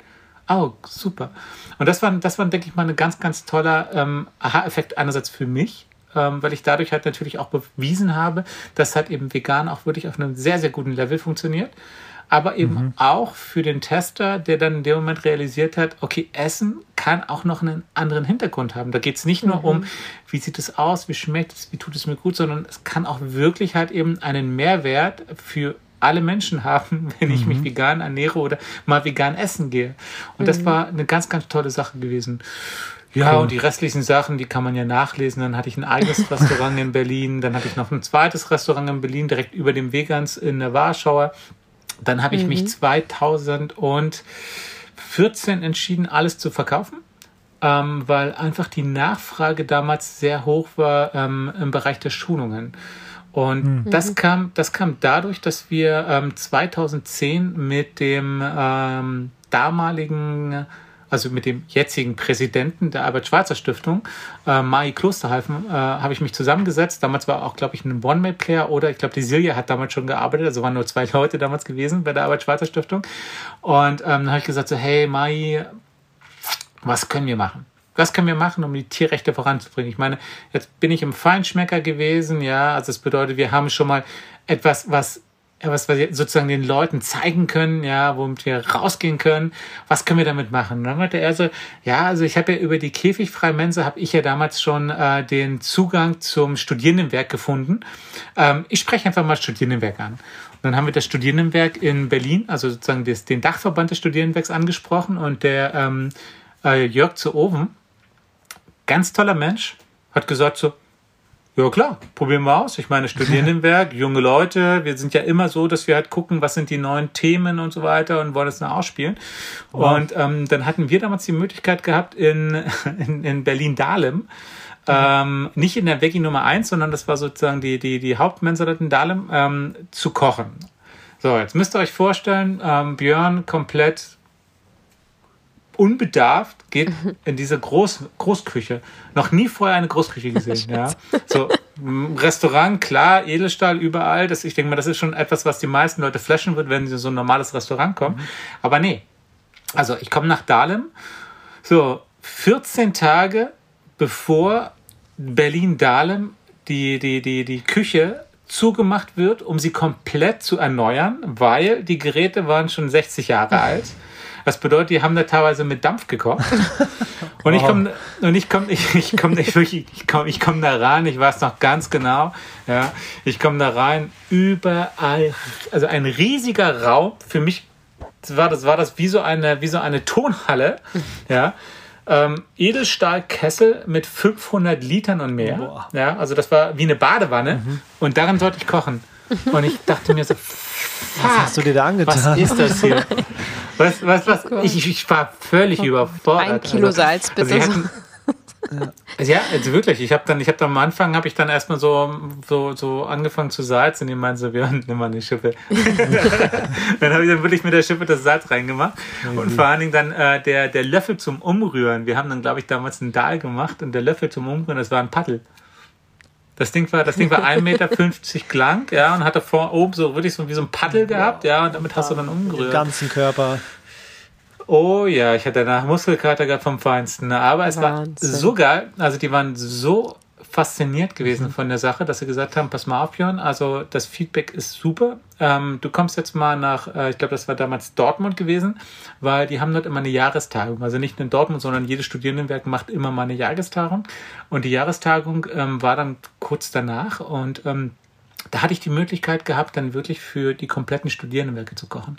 Oh, super. Und das war, das war, denke ich mal, ein ganz, ganz toller ähm, Aha-Effekt einerseits für mich, ähm, weil ich dadurch halt natürlich auch bewiesen habe, dass halt eben vegan auch wirklich auf einem sehr, sehr guten Level funktioniert aber eben mhm. auch für den Tester, der dann in dem Moment realisiert hat, okay, Essen kann auch noch einen anderen Hintergrund haben. Da geht es nicht nur mhm. um, wie sieht es aus, wie schmeckt es, wie tut es mir gut, sondern es kann auch wirklich halt eben einen Mehrwert für alle Menschen haben, wenn ich mich mhm. vegan ernähre oder mal vegan essen gehe. Und mhm. das war eine ganz, ganz tolle Sache gewesen. Ja, cool. und die restlichen Sachen, die kann man ja nachlesen. Dann hatte ich ein eigenes Restaurant in Berlin, dann hatte ich noch ein zweites Restaurant in Berlin, direkt über dem Vegans in der Warschauer. Dann habe ich mhm. mich 2014 entschieden, alles zu verkaufen, ähm, weil einfach die Nachfrage damals sehr hoch war ähm, im Bereich der Schulungen. Und mhm. das kam, das kam dadurch, dass wir ähm, 2010 mit dem ähm, damaligen also mit dem jetzigen Präsidenten der Albert-Schweitzer-Stiftung, äh, Mai Klosterhalfen, äh, habe ich mich zusammengesetzt. Damals war auch, glaube ich, ein One-Map-Player oder ich glaube, die Silja hat damals schon gearbeitet, also waren nur zwei Leute damals gewesen bei der Albert-Schweitzer-Stiftung. Und ähm, dann habe ich gesagt so, hey Mai, was können wir machen? Was können wir machen, um die Tierrechte voranzubringen? Ich meine, jetzt bin ich im Feinschmecker gewesen, ja, also das bedeutet, wir haben schon mal etwas, was was wir sozusagen den Leuten zeigen können, ja, womit wir rausgehen können, was können wir damit machen? Und dann meinte er so, ja, also ich habe ja über die käfigfreie Mensa habe ich ja damals schon äh, den Zugang zum Studierendenwerk gefunden. Ähm, ich spreche einfach mal Studierendenwerk an. Und dann haben wir das Studierendenwerk in Berlin, also sozusagen des, den Dachverband des Studierendenwerks angesprochen und der ähm, äh, Jörg zu Oven, ganz toller Mensch, hat gesagt so, ja klar, probieren wir aus. Ich meine, Studierendenwerk, junge Leute, wir sind ja immer so, dass wir halt gucken, was sind die neuen Themen und so weiter und wollen es dann ausspielen. Wow. Und ähm, dann hatten wir damals die Möglichkeit gehabt, in, in, in Berlin-Dahlem, ähm, nicht in der Veggie Nummer eins, sondern das war sozusagen die, die, die Hauptmensa in Dahlem, ähm, zu kochen. So, jetzt müsst ihr euch vorstellen, ähm, Björn komplett unbedarft geht in diese Groß Großküche. Noch nie vorher eine Großküche gesehen. ja. So, Restaurant, klar, Edelstahl überall. Das, ich denke mal, das ist schon etwas, was die meisten Leute flashen wird, wenn sie in so ein normales Restaurant kommen. Mhm. Aber nee. Also, ich komme nach Dahlem. So, 14 Tage bevor Berlin-Dahlem die, die, die, die Küche zugemacht wird, um sie komplett zu erneuern, weil die Geräte waren schon 60 Jahre alt. Das bedeutet, die haben da teilweise mit Dampf gekocht. Und ich komme und ich komme ich, ich komme ich ich komme ich komme da rein, ich weiß noch ganz genau, ja, ich komme da rein, überall also ein riesiger Raum für mich war das war das wie so eine wie so eine Tonhalle, ja. Ähm, Edelstahlkessel mit 500 Litern und mehr. Boah. Ja, also das war wie eine Badewanne. Mhm. Und darin sollte ich kochen. Und ich dachte mir so, was hast du dir da angetan? Was ist das hier? Was, was, was? Ich, ich war völlig überfordert. Ein Kilo also, Salz, bitte. Also hatten, ja, also wirklich. Ich habe dann, ich habe dann am Anfang habe ich dann erstmal so, so, so angefangen zu salzen. Die meinen so, wir nimm mal eine Schippe. dann habe ich dann wirklich mit der Schippe das Salz reingemacht und vor allen Dingen dann äh, der der Löffel zum Umrühren. Wir haben dann glaube ich damals einen Dahl gemacht und der Löffel zum Umrühren, das war ein Paddel. Das Ding war, das Ding war 1,50 Meter lang, ja, und hatte vor oben so wirklich so wie so ein Paddel gehabt, ja, und damit hast du dann umgerührt. Den ganzen Körper. Oh ja, ich hatte danach Muskelkater gehabt vom Feinsten. Aber es Wahnsinn. war so geil. Also die waren so fasziniert gewesen von der Sache, dass sie gesagt haben, pass mal auf, Björn, also das Feedback ist super. Ähm, du kommst jetzt mal nach, äh, ich glaube, das war damals Dortmund gewesen, weil die haben dort immer eine Jahrestagung. Also nicht nur in Dortmund, sondern jedes Studierendenwerk macht immer mal eine Jahrestagung. Und die Jahrestagung ähm, war dann kurz danach und ähm, da hatte ich die Möglichkeit gehabt, dann wirklich für die kompletten Studierendenwerke zu kochen.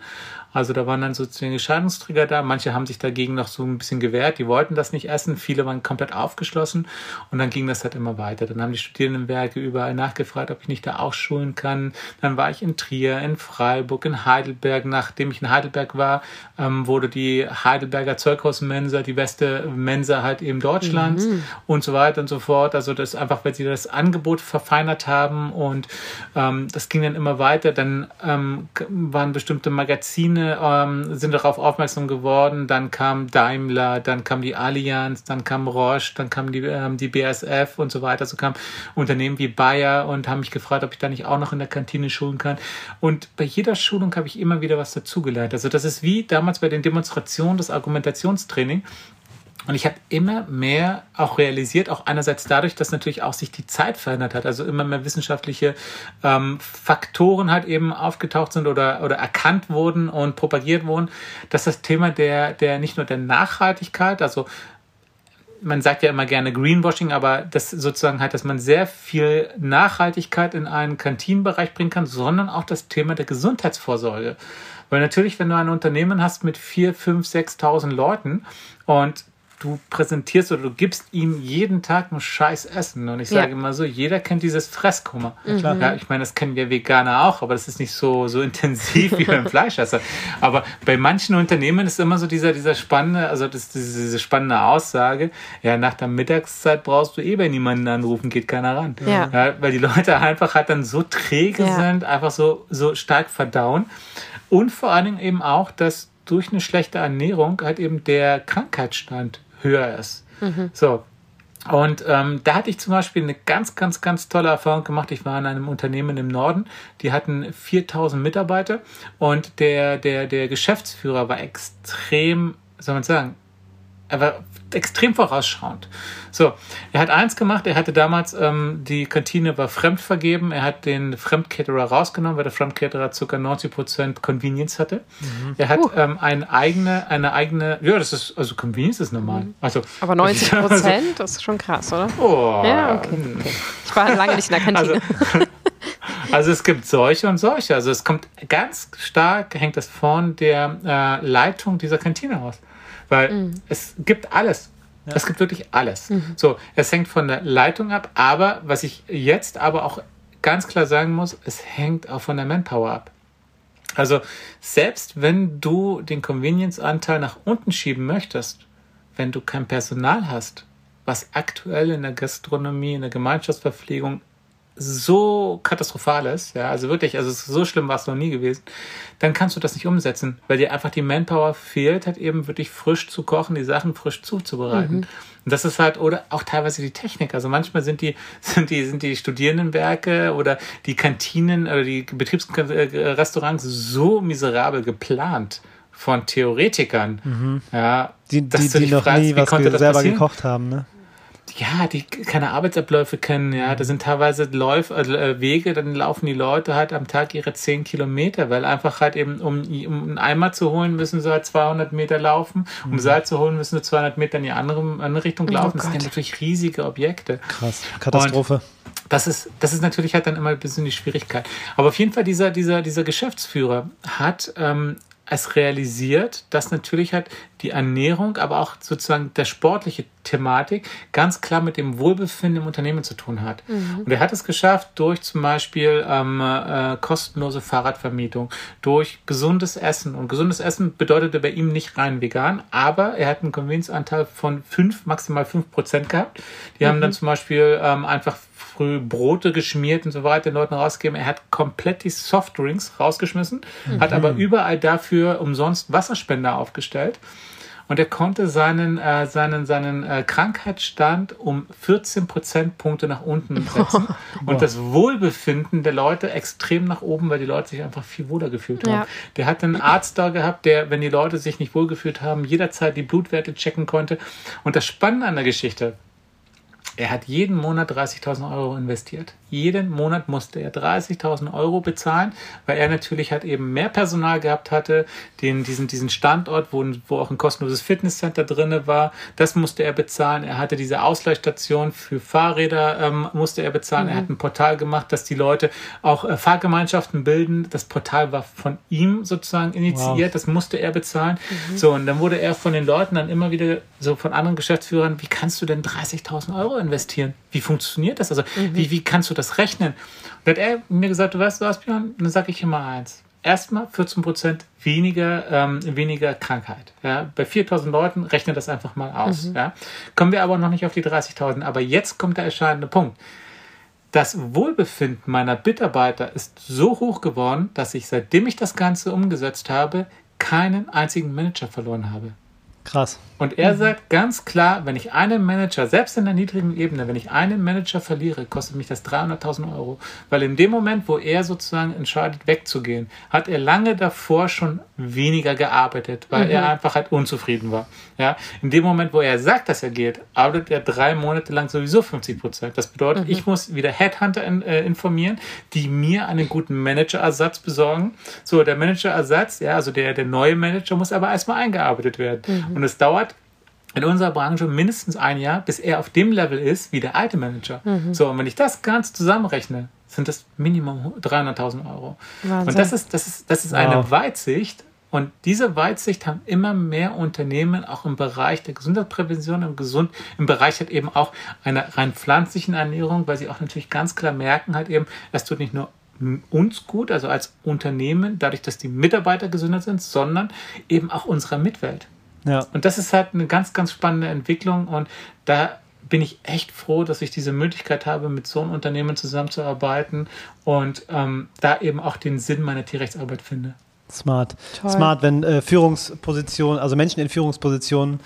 Also da waren dann sozusagen Scheidungsträger da. Manche haben sich dagegen noch so ein bisschen gewehrt. Die wollten das nicht essen. Viele waren komplett aufgeschlossen. Und dann ging das halt immer weiter. Dann haben die Studierendenwerke überall nachgefragt, ob ich nicht da auch schulen kann. Dann war ich in Trier, in Freiburg, in Heidelberg. Nachdem ich in Heidelberg war, ähm, wurde die Heidelberger Zeughausmensa die beste Mensa halt eben Deutschlands mhm. und so weiter und so fort. Also das einfach, weil sie das Angebot verfeinert haben und ähm, das ging dann immer weiter. Dann ähm, waren bestimmte Magazine ähm, sind darauf aufmerksam geworden. Dann kam Daimler, dann kam die Allianz, dann kam Roche, dann kam die, ähm, die BSF und so weiter. So kam Unternehmen wie Bayer und haben mich gefragt, ob ich da nicht auch noch in der Kantine schulen kann. Und bei jeder Schulung habe ich immer wieder was dazugelernt. Also das ist wie damals bei den Demonstrationen, das Argumentationstraining. Und ich habe immer mehr auch realisiert, auch einerseits dadurch, dass natürlich auch sich die Zeit verändert hat, also immer mehr wissenschaftliche ähm, Faktoren halt eben aufgetaucht sind oder, oder erkannt wurden und propagiert wurden, dass das Thema der, der nicht nur der Nachhaltigkeit, also man sagt ja immer gerne Greenwashing, aber das sozusagen halt, dass man sehr viel Nachhaltigkeit in einen Kantinenbereich bringen kann, sondern auch das Thema der Gesundheitsvorsorge. Weil natürlich, wenn du ein Unternehmen hast mit vier, fünf, 6.000 Leuten und du präsentierst oder du gibst ihm jeden Tag ein scheiß Essen. Und ich sage ja. immer so, jeder kennt dieses Fresskummer. Mhm. Ja, ich meine, das kennen wir Veganer auch, aber das ist nicht so, so intensiv wie beim Fleischesser. Aber bei manchen Unternehmen ist immer so dieser, dieser spannende, also das, diese spannende Aussage, ja, nach der Mittagszeit brauchst du eh bei niemanden anrufen, geht keiner ran. Ja. ja weil die Leute einfach halt dann so träge sind, einfach so, so stark verdauen. Und vor allen Dingen eben auch, dass durch eine schlechte Ernährung halt eben der Krankheitsstand höher ist. Mhm. So. Und ähm, da hatte ich zum Beispiel eine ganz, ganz, ganz tolle Erfahrung gemacht. Ich war in einem Unternehmen im Norden, die hatten 4000 Mitarbeiter und der, der, der Geschäftsführer war extrem, soll man sagen, er war extrem vorausschauend. So, er hat eins gemacht, er hatte damals, ähm, die Kantine war fremdvergeben, er hat den Fremdcaterer rausgenommen, weil der Fremdcaterer ca. 90% Convenience hatte. Mhm. Er hat uh. ähm, eine eigene, eine eigene, ja, das ist, also Convenience ist normal. Mhm. Also, Aber 90%, also, das ist schon krass, oder? Oh. Ja, okay. Ich war lange nicht in der Kantine. Also, also es gibt solche und solche. Also es kommt ganz stark, hängt das von der äh, Leitung dieser Kantine aus. Weil mhm. es gibt alles. Ja. Es gibt wirklich alles. Mhm. So, es hängt von der Leitung ab, aber was ich jetzt aber auch ganz klar sagen muss, es hängt auch von der Manpower ab. Also selbst wenn du den Convenience-Anteil nach unten schieben möchtest, wenn du kein Personal hast, was aktuell in der Gastronomie, in der Gemeinschaftsverpflegung so katastrophal ist, ja, also wirklich, also so schlimm war es noch nie gewesen, dann kannst du das nicht umsetzen, weil dir einfach die Manpower fehlt, halt eben wirklich frisch zu kochen, die Sachen frisch zuzubereiten. Mhm. Und das ist halt, oder auch teilweise die Technik. Also manchmal sind die, sind die, sind die Studierendenwerke oder die Kantinen oder die Betriebsrestaurants so miserabel geplant von Theoretikern, mhm. ja, die, die, die noch fragst, nie was selber passieren? gekocht haben, ne? Ja, die keine Arbeitsabläufe kennen, ja. Da sind teilweise Läuf, äh, Wege, dann laufen die Leute halt am Tag ihre 10 Kilometer, weil einfach halt eben, um, um einen Eimer zu holen, müssen sie halt 200 Meter laufen. Um mhm. Salz zu holen, müssen sie 200 Meter in die andere, andere Richtung oh laufen. Oh das sind natürlich riesige Objekte. Krass, Katastrophe. Und das ist, das ist natürlich halt dann immer ein bisschen die Schwierigkeit. Aber auf jeden Fall, dieser, dieser, dieser Geschäftsführer hat ähm, es realisiert, dass natürlich halt die Ernährung, aber auch sozusagen der sportliche Thematik ganz klar mit dem Wohlbefinden im Unternehmen zu tun hat. Mhm. Und er hat es geschafft durch zum Beispiel ähm, äh, kostenlose Fahrradvermietung, durch gesundes Essen. Und gesundes Essen bedeutete bei ihm nicht rein vegan, aber er hat einen Convenience-Anteil von fünf, maximal fünf Prozent gehabt. Die mhm. haben dann zum Beispiel ähm, einfach früh Brote geschmiert und so weiter den Leuten rausgegeben. Er hat komplett die Softdrinks rausgeschmissen, mhm. hat aber überall dafür umsonst Wasserspender aufgestellt. Und er konnte seinen, äh, seinen, seinen äh, Krankheitsstand um 14 Prozentpunkte nach unten setzen und das Wohlbefinden der Leute extrem nach oben, weil die Leute sich einfach viel wohler gefühlt haben. Ja. Der hat einen Arzt da gehabt, der, wenn die Leute sich nicht wohlgefühlt haben, jederzeit die Blutwerte checken konnte. Und das Spannende an der Geschichte, er hat jeden Monat 30.000 Euro investiert. Jeden Monat musste er 30.000 Euro bezahlen, weil er natürlich halt eben mehr Personal gehabt hatte, den, diesen, diesen Standort, wo, wo auch ein kostenloses Fitnesscenter drinne war, das musste er bezahlen. Er hatte diese Ausleihstation für Fahrräder, ähm, musste er bezahlen. Mhm. Er hat ein Portal gemacht, dass die Leute auch äh, Fahrgemeinschaften bilden. Das Portal war von ihm sozusagen initiiert, wow. das musste er bezahlen. Mhm. So, und dann wurde er von den Leuten dann immer wieder so von anderen Geschäftsführern, wie kannst du denn 30.000 Euro investieren? Wie funktioniert das? Also, mhm. wie, wie kannst du das rechnen? Und dann hat er mir gesagt, du weißt was, Björn? Dann sage ich immer eins. Erstmal 14 Prozent weniger, ähm, weniger Krankheit. Ja? Bei 4000 Leuten rechne das einfach mal aus. Mhm. Ja? Kommen wir aber noch nicht auf die 30.000. Aber jetzt kommt der entscheidende Punkt. Das Wohlbefinden meiner Mitarbeiter ist so hoch geworden, dass ich, seitdem ich das Ganze umgesetzt habe, keinen einzigen Manager verloren habe. Krass. Und er mhm. sagt ganz klar, wenn ich einen Manager, selbst in der niedrigen Ebene, wenn ich einen Manager verliere, kostet mich das 300.000 Euro. Weil in dem Moment, wo er sozusagen entscheidet, wegzugehen, hat er lange davor schon weniger gearbeitet, weil mhm. er einfach halt unzufrieden war. Ja, in dem Moment, wo er sagt, dass er geht, arbeitet er drei Monate lang sowieso 50 Prozent. Das bedeutet, mhm. ich muss wieder Headhunter in, äh, informieren, die mir einen guten Managerersatz besorgen. So, der Managerersatz, ja, also der, der neue Manager muss aber erstmal eingearbeitet werden. Mhm. Und es dauert in unserer Branche mindestens ein Jahr, bis er auf dem Level ist wie der alte Manager. Mhm. So, und wenn ich das ganz zusammenrechne, sind das Minimum 300.000 Euro. Wahnsinn. Und das ist, das ist, das ist wow. eine Weitsicht. Und diese Weitsicht haben immer mehr Unternehmen auch im Bereich der Gesundheitsprävention, im Gesund, im Bereich halt eben auch einer rein pflanzlichen Ernährung, weil sie auch natürlich ganz klar merken halt eben, es tut nicht nur uns gut, also als Unternehmen, dadurch, dass die Mitarbeiter gesünder sind, sondern eben auch unserer Mitwelt. Ja. Und das ist halt eine ganz, ganz spannende Entwicklung und da bin ich echt froh, dass ich diese Möglichkeit habe, mit so einem Unternehmen zusammenzuarbeiten und ähm, da eben auch den Sinn meiner Tierrechtsarbeit finde. Smart. Toll. Smart, wenn äh, Führungspositionen, also Menschen in Führungspositionen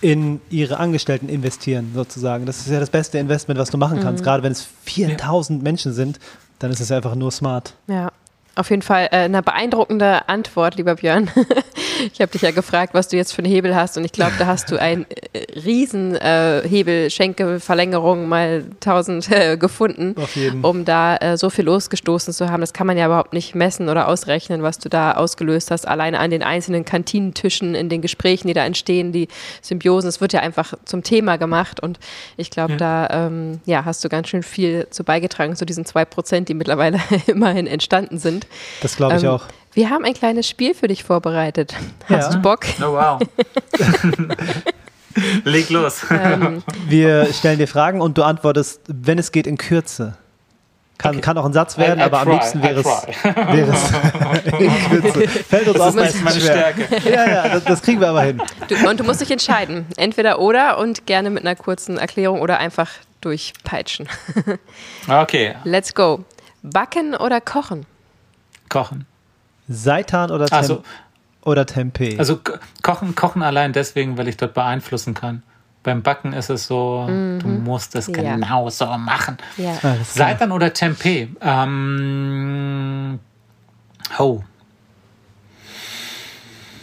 in ihre Angestellten investieren, sozusagen. Das ist ja das beste Investment, was du machen kannst. Mhm. Gerade wenn es 4000 ja. Menschen sind, dann ist es einfach nur smart. Ja. Auf jeden Fall äh, eine beeindruckende Antwort, lieber Björn. ich habe dich ja gefragt, was du jetzt für einen Hebel hast und ich glaube, da hast du einen äh, riesen äh, Hebel, Schenkelverlängerung mal 1000 äh, gefunden, um da äh, so viel losgestoßen zu haben. Das kann man ja überhaupt nicht messen oder ausrechnen, was du da ausgelöst hast. Alleine an den einzelnen Kantinentischen, in den Gesprächen, die da entstehen, die Symbiosen. Es wird ja einfach zum Thema gemacht und ich glaube, ja. da ähm, ja, hast du ganz schön viel zu beigetragen zu diesen zwei Prozent, die mittlerweile immerhin entstanden sind. Das glaube ich ähm, auch. Wir haben ein kleines Spiel für dich vorbereitet. Hast ja. du Bock? Oh wow. Leg los. Ähm, wir stellen dir Fragen und du antwortest, wenn es geht, in Kürze. Kann, okay. kann auch ein Satz werden, I, I aber try, am liebsten wäre es, wäre es in Kürze. Fällt uns das auf, ist meine Stärke. Ja, ja, das, das, kriegen wir aber hin. Du, und du musst dich entscheiden. Entweder oder und gerne mit einer kurzen Erklärung oder einfach durchpeitschen. Okay. Let's go. Backen oder kochen? Kochen. Seitan oder, Tem also, oder Tempeh? Also kochen, kochen allein deswegen, weil ich dort beeinflussen kann. Beim Backen ist es so, mhm. du musst es ja. genau so machen. Ja. Seitan oder Tempeh? Ähm, oh.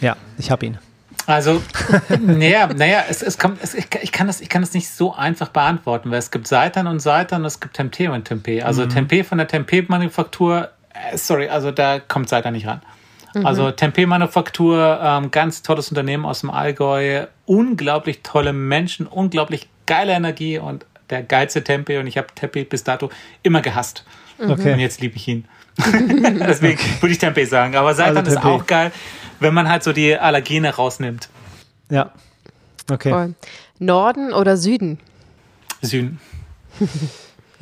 Ja, ich habe ihn. Also, naja, naja, es, es kommt, es, ich, ich, kann das, ich kann das nicht so einfach beantworten, weil es gibt Seitan und Seitan und es gibt Tempeh und Tempeh. Also mhm. Tempeh von der Tempeh-Manufaktur sorry, also da kommt Seiter nicht ran. Mhm. Also Tempeh Manufaktur, ähm, ganz tolles Unternehmen aus dem Allgäu, unglaublich tolle Menschen, unglaublich geile Energie und der geilste Tempeh und ich habe Tempeh bis dato immer gehasst. Mhm. Okay. Und jetzt liebe ich ihn. Deswegen würde ich Tempeh sagen. Aber Seitan also ist auch geil, wenn man halt so die Allergene rausnimmt. Ja. Okay. Norden oder Süden? Süden.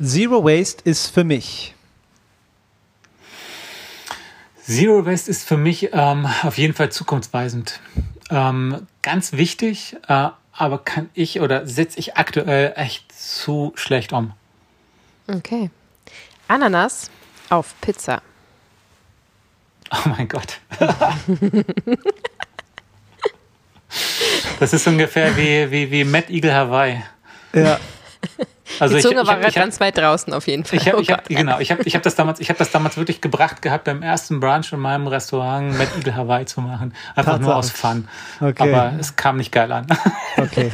Zero Waste ist für mich Zero Waste ist für mich ähm, auf jeden Fall zukunftsweisend. Ähm, ganz wichtig, äh, aber kann ich oder setze ich aktuell echt zu schlecht um. Okay. Ananas auf Pizza. Oh mein Gott. das ist ungefähr wie, wie, wie Mad Eagle Hawaii. Ja. Also die Zunge ich, war ich, ganz weit draußen auf jeden Fall. Ich hab, oh ich hab, genau, ich habe ich hab das, damals, hab das damals wirklich gebracht gehabt, beim ersten Brunch in meinem Restaurant Mad Eagle Hawaii zu machen. Einfach Tatsache. nur aus Fun. Okay. Aber es kam nicht geil an. Okay.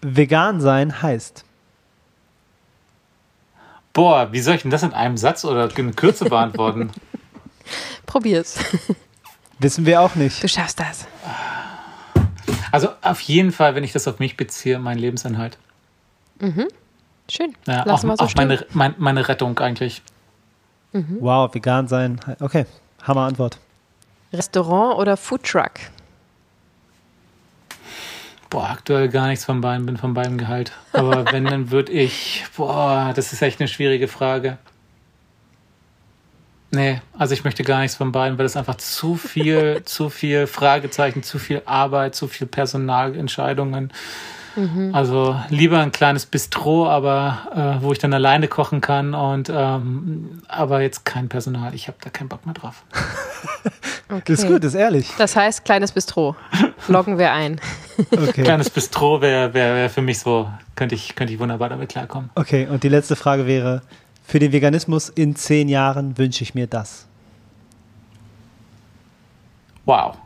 Vegan sein heißt. Boah, wie soll ich denn das in einem Satz oder in Kürze beantworten? Probier's. Wissen wir auch nicht. Du schaffst das. Also auf jeden Fall, wenn ich das auf mich beziehe, mein Lebensinhalt. Mhm. Schön. Ja, Lassen auch, wir so auch meine, mein, meine Rettung eigentlich. Mhm. Wow, vegan sein. Okay, Hammer Antwort. Restaurant oder Foodtruck? Boah, aktuell gar nichts von beiden, bin von beiden Gehalt. Aber wenn, dann würde ich, boah, das ist echt eine schwierige Frage. Nee, also ich möchte gar nichts von beiden, weil es einfach zu viel, zu viel Fragezeichen, zu viel Arbeit, zu viel Personalentscheidungen. Mhm. Also lieber ein kleines Bistro, aber äh, wo ich dann alleine kochen kann und ähm, aber jetzt kein Personal. Ich habe da keinen Bock mehr drauf. okay. Das ist gut, das ist ehrlich. Das heißt kleines Bistro. Loggen wir ein. Okay. Kleines Bistro wäre wär, wär für mich so, könnte ich, könnte ich wunderbar damit klarkommen. Okay, und die letzte Frage wäre, für den Veganismus in zehn Jahren wünsche ich mir das. Wow.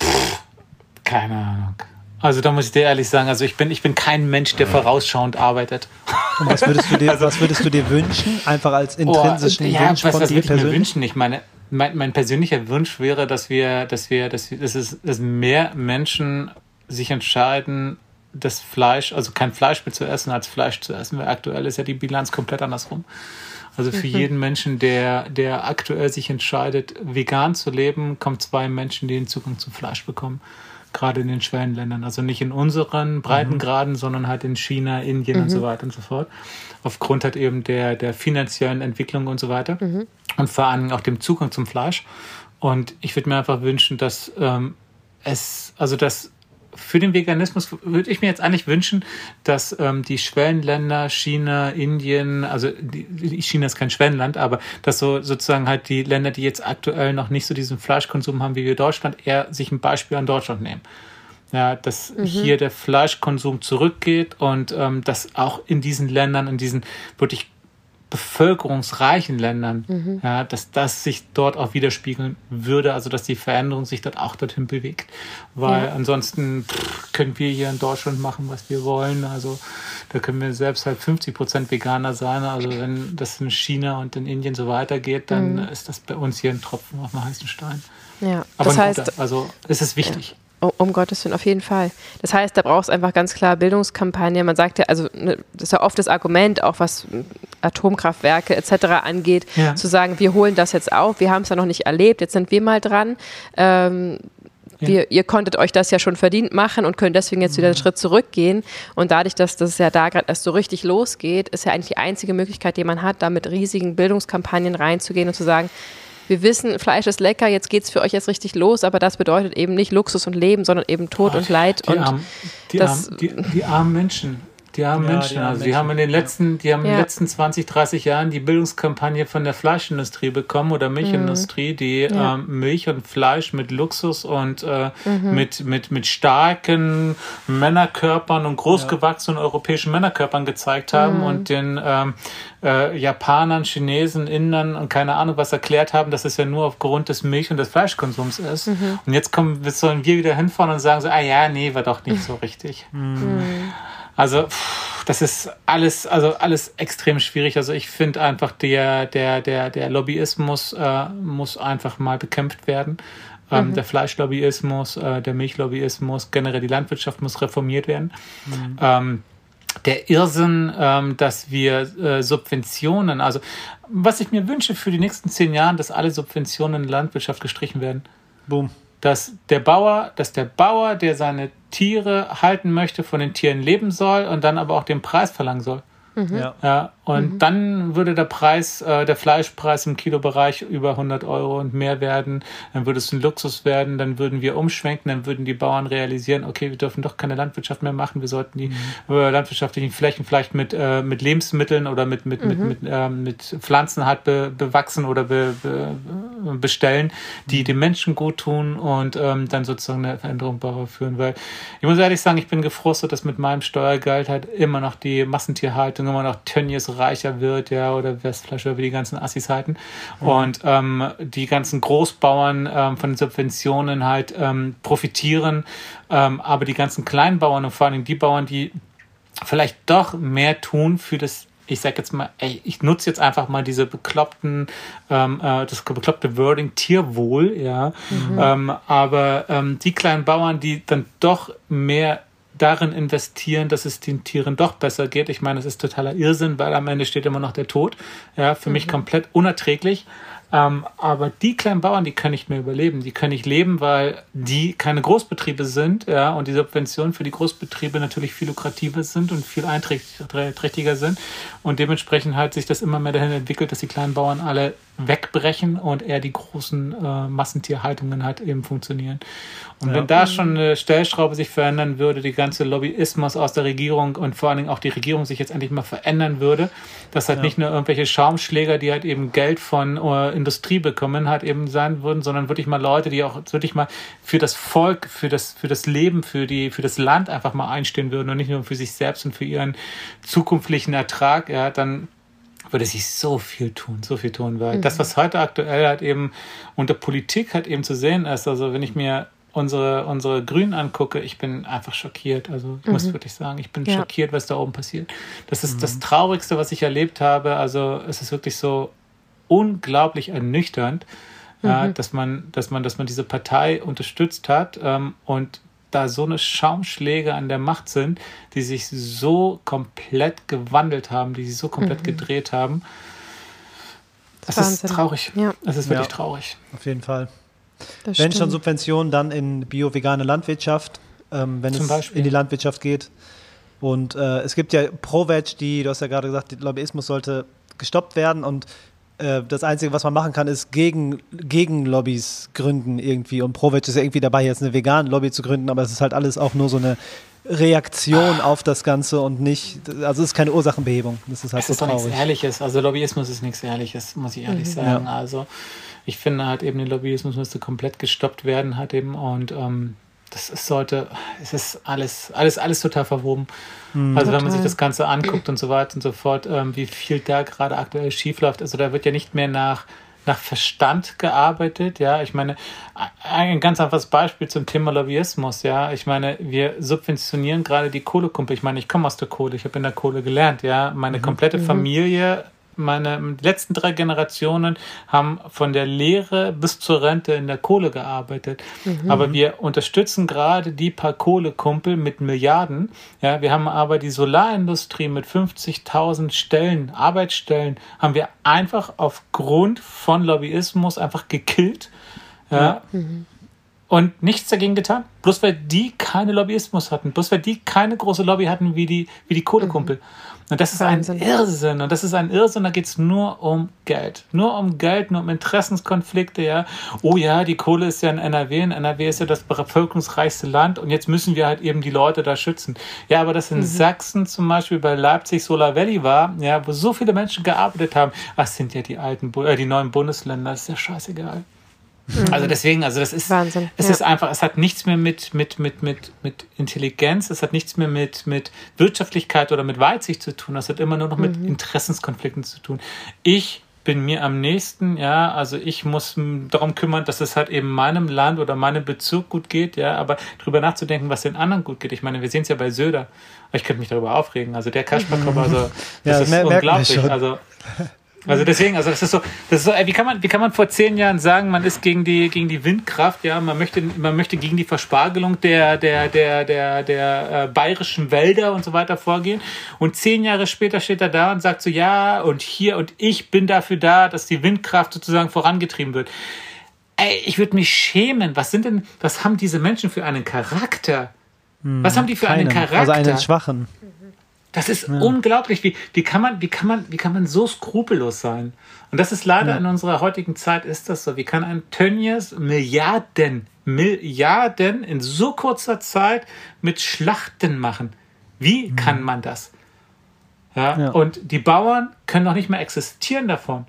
Pff, keine Ahnung. Also da muss ich dir ehrlich sagen, also ich bin, ich bin kein Mensch, der vorausschauend arbeitet. Und was würdest du dir, was würdest du dir wünschen? Einfach als intrinsischen oh, ja, Wunsch was, von was dir persönlich? Ich mir wünschen? Ich meine, mein, mein persönlicher Wunsch wäre, dass wir, dass wir, dass wir, dass es, dass mehr Menschen sich entscheiden, das Fleisch, also kein Fleisch mehr zu essen, als Fleisch zu essen, weil aktuell ist ja die Bilanz komplett andersrum. Also für mhm. jeden Menschen, der, der aktuell sich entscheidet, vegan zu leben, kommen zwei Menschen, die den Zugang zum Fleisch bekommen. Gerade in den Schwellenländern. Also nicht in unseren Breitengraden, mhm. sondern halt in China, Indien mhm. und so mhm. weiter und so fort. Aufgrund halt eben der, der finanziellen Entwicklung und so weiter. Mhm. Und vor allem auch dem Zugang zum Fleisch. Und ich würde mir einfach wünschen, dass ähm, es, also dass für den Veganismus würde ich mir jetzt eigentlich wünschen, dass ähm, die Schwellenländer, China, Indien, also die, China ist kein Schwellenland, aber dass so sozusagen halt die Länder, die jetzt aktuell noch nicht so diesen Fleischkonsum haben wie wir Deutschland, eher sich ein Beispiel an Deutschland nehmen. Ja, dass mhm. hier der Fleischkonsum zurückgeht und ähm, dass auch in diesen Ländern, in diesen wirklich bevölkerungsreichen Ländern, mhm. ja, dass das sich dort auch widerspiegeln würde, also dass die Veränderung sich dort auch dorthin bewegt. Weil ja. ansonsten pff, können wir hier in Deutschland machen, was wir wollen. Also da können wir selbst halt 50 Prozent Veganer sein. Also wenn das in China und in Indien so weitergeht, dann mhm. ist das bei uns hier ein Tropfen auf dem heißen Stein. Ja, Aber das heißt, guter, also es ist wichtig. Um Gottes Willen, auf jeden Fall. Das heißt, da braucht es einfach ganz klar Bildungskampagne. Man sagt ja, also ne, das ist ja oft das Argument, auch was Atomkraftwerke etc. angeht, ja. zu sagen, wir holen das jetzt auf, wir haben es ja noch nicht erlebt, jetzt sind wir mal dran. Ähm, ja. wir, ihr konntet euch das ja schon verdient machen und könnt deswegen jetzt wieder einen Schritt zurückgehen. Und dadurch, dass das ja da gerade erst so richtig losgeht, ist ja eigentlich die einzige Möglichkeit, die man hat, da mit riesigen Bildungskampagnen reinzugehen und zu sagen, wir wissen, Fleisch ist lecker, jetzt geht es für euch jetzt richtig los, aber das bedeutet eben nicht Luxus und Leben, sondern eben Tod oh, und Leid. Die, und armen, die, das, armen, die, die armen Menschen. Die armen ja, Menschen. Die also die haben in den letzten, die haben ja. in den letzten 20, 30 Jahren die Bildungskampagne von der Fleischindustrie bekommen oder Milchindustrie, mhm. die ja. ähm, Milch und Fleisch mit Luxus und äh, mhm. mit, mit, mit starken Männerkörpern und großgewachsenen europäischen Männerkörpern gezeigt haben mhm. und den ähm, äh, Japanern, Chinesen, Indern und keine Ahnung was erklärt haben, dass es ja nur aufgrund des Milch- und des Fleischkonsums ist. Mhm. Und jetzt kommen, sollen wir wieder hinfahren und sagen so, ah ja, nee, war doch nicht so richtig. Also das ist alles, also alles extrem schwierig. Also ich finde einfach der, der, der, der Lobbyismus äh, muss einfach mal bekämpft werden. Ähm, mhm. Der Fleischlobbyismus, äh, der Milchlobbyismus, generell die Landwirtschaft muss reformiert werden. Mhm. Ähm, der Irrsinn, ähm, dass wir äh, Subventionen, also was ich mir wünsche für die nächsten zehn Jahre, dass alle Subventionen in der Landwirtschaft gestrichen werden. Boom dass der Bauer, dass der Bauer, der seine Tiere halten möchte, von den Tieren leben soll und dann aber auch den Preis verlangen soll. Mhm. Ja. ja. Und mhm. dann würde der Preis, äh, der Fleischpreis im Kilobereich über 100 Euro und mehr werden. Dann würde es ein Luxus werden. Dann würden wir umschwenken. Dann würden die Bauern realisieren, okay, wir dürfen doch keine Landwirtschaft mehr machen. Wir sollten die mhm. äh, landwirtschaftlichen Flächen vielleicht mit, äh, mit Lebensmitteln oder mit, mit, mit, mhm. mit, äh, mit Pflanzen halt be, bewachsen oder be, be, bestellen, die mhm. den Menschen gut tun und ähm, dann sozusagen eine Veränderung führen. Weil ich muss ehrlich sagen, ich bin gefrustet, dass mit meinem Steuergeld halt immer noch die Massentierhaltung Richtung immer noch Tönnies reicher wird, ja, oder Westflasche, über die ganzen Assis halten. Mhm. Und ähm, die ganzen Großbauern ähm, von den Subventionen halt ähm, profitieren, ähm, aber die ganzen Kleinbauern und vor allem die Bauern, die vielleicht doch mehr tun für das ich sag jetzt mal, ey, ich nutze jetzt einfach mal diese bekloppten, ähm, äh, das bekloppte Wording Tierwohl, ja. Mhm. Ähm, aber ähm, die kleinen Bauern, die dann doch mehr darin investieren, dass es den Tieren doch besser geht. Ich meine, es ist totaler Irrsinn, weil am Ende steht immer noch der Tod. Ja, für mhm. mich komplett unerträglich. Ähm, aber die kleinen Bauern, die können nicht mehr überleben. Die können nicht leben, weil die keine Großbetriebe sind, ja, und die Subventionen für die Großbetriebe natürlich viel lukrativer sind und viel einträchtiger sind. Und dementsprechend hat sich das immer mehr dahin entwickelt, dass die kleinen Bauern alle wegbrechen und eher die großen äh, Massentierhaltungen halt eben funktionieren. Und ja. wenn da schon eine Stellschraube sich verändern würde, die ganze Lobbyismus aus der Regierung und vor allen Dingen auch die Regierung sich jetzt endlich mal verändern würde, dass halt ja. nicht nur irgendwelche Schaumschläger, die halt eben Geld von uh, Industrie bekommen, halt eben sein würden, sondern wirklich mal Leute, die auch wirklich mal für das Volk, für das, für das Leben, für die, für das Land einfach mal einstehen würden und nicht nur für sich selbst und für ihren zukünftigen Ertrag, ja, dann würde sich so viel tun, so viel tun, weil mhm. das, was heute aktuell halt eben unter Politik halt eben zu sehen ist, also wenn ich mir unsere, unsere Grünen angucke, ich bin einfach schockiert. Also ich mhm. muss wirklich sagen, ich bin ja. schockiert, was da oben passiert. Das ist mhm. das Traurigste, was ich erlebt habe. Also es ist wirklich so unglaublich ernüchternd, ja, mhm. dass man, dass man, dass man diese Partei unterstützt hat ähm, und da so eine Schaumschläge an der Macht sind, die sich so komplett gewandelt haben, die sich so komplett mhm. gedreht haben. Das Wahnsinn. ist traurig. Ja. Das ist wirklich ja, traurig. Auf jeden Fall. Das wenn stimmt. schon Subventionen, dann in bio-vegane Landwirtschaft, ähm, wenn Zum es Beispiel. in die Landwirtschaft geht. Und äh, es gibt ja ProVeg, die, du hast ja gerade gesagt, der Lobbyismus sollte gestoppt werden und äh, das Einzige, was man machen kann, ist gegen, gegen Lobbys gründen irgendwie. Und ProVeg ist ja irgendwie dabei, jetzt eine vegane Lobby zu gründen, aber es ist halt alles auch nur so eine Reaktion auf das Ganze und nicht, also es ist keine Ursachenbehebung. Das ist halt es so ist traurig. nichts Ehrliches. Also Lobbyismus ist nichts Ehrliches, muss ich ehrlich mhm. sagen. Ja. Also ich finde halt eben, der Lobbyismus müsste komplett gestoppt werden, hat eben und ähm, das ist, sollte, es ist alles, alles, alles total verwoben. Mhm, also total. wenn man sich das Ganze anguckt und so weiter und so fort, ähm, wie viel da gerade aktuell schiefläuft, also da wird ja nicht mehr nach, nach Verstand gearbeitet, ja. Ich meine, ein ganz einfaches Beispiel zum Thema Lobbyismus, ja. Ich meine, wir subventionieren gerade die Kohlekumpel. Ich meine, ich komme aus der Kohle, ich habe in der Kohle gelernt, ja. Meine mhm. komplette mhm. Familie meine letzten drei Generationen haben von der Lehre bis zur Rente in der Kohle gearbeitet. Mhm. Aber wir unterstützen gerade die paar Kohlekumpel mit Milliarden. Ja, wir haben aber die Solarindustrie mit 50.000 Stellen, Arbeitsstellen, haben wir einfach aufgrund von Lobbyismus einfach gekillt. Ja. Mhm. Und nichts dagegen getan. Bloß weil die keine Lobbyismus hatten. Bloß weil die keine große Lobby hatten wie die, wie die Kohlekumpel. Mhm. Und das ist Wahnsinn. ein Irrsinn. Und das ist ein Irrsinn, da geht es nur um Geld. Nur um Geld, nur um Interessenskonflikte, ja. Oh ja, die Kohle ist ja in NRW. In NRW ist ja das bevölkerungsreichste Land und jetzt müssen wir halt eben die Leute da schützen. Ja, aber das in mhm. Sachsen zum Beispiel bei Leipzig Solar Valley war, ja, wo so viele Menschen gearbeitet haben, ach, sind ja die alten, äh, die neuen Bundesländer, das ist ja scheißegal. Mhm. Also deswegen, also das ist, Wahnsinn. es ja. ist einfach, es hat nichts mehr mit, mit, mit, mit, mit Intelligenz, es hat nichts mehr mit, mit Wirtschaftlichkeit oder mit Weitsicht zu tun, es hat immer nur noch mit mhm. Interessenskonflikten zu tun. Ich bin mir am nächsten, ja, also ich muss darum kümmern, dass es halt eben meinem Land oder meinem Bezirk gut geht, ja, aber drüber nachzudenken, was den anderen gut geht. Ich meine, wir sehen es ja bei Söder. Ich könnte mich darüber aufregen. Also der Kasperkopf, also das ja, ist unglaublich. Also also deswegen, also das ist so, das ist so, ey, wie kann man, wie kann man vor zehn Jahren sagen, man ist gegen die, gegen die Windkraft, ja, man möchte, man möchte gegen die Verspargelung der, der, der, der, der äh, bayerischen Wälder und so weiter vorgehen. Und zehn Jahre später steht er da und sagt so, ja, und hier und ich bin dafür da, dass die Windkraft sozusagen vorangetrieben wird. Ey, ich würde mich schämen. Was sind denn, was haben diese Menschen für einen Charakter? Hm, was haben die für keinen, einen Charakter? Also einen schwachen. Das ist ja. unglaublich. Wie, wie, kann man, wie, kann man, wie kann man so skrupellos sein? Und das ist leider ja. in unserer heutigen Zeit ist das so. Wie kann ein Tönnies Milliarden, Milliarden in so kurzer Zeit mit Schlachten machen? Wie mhm. kann man das? Ja? ja? Und die Bauern können noch nicht mehr existieren davon.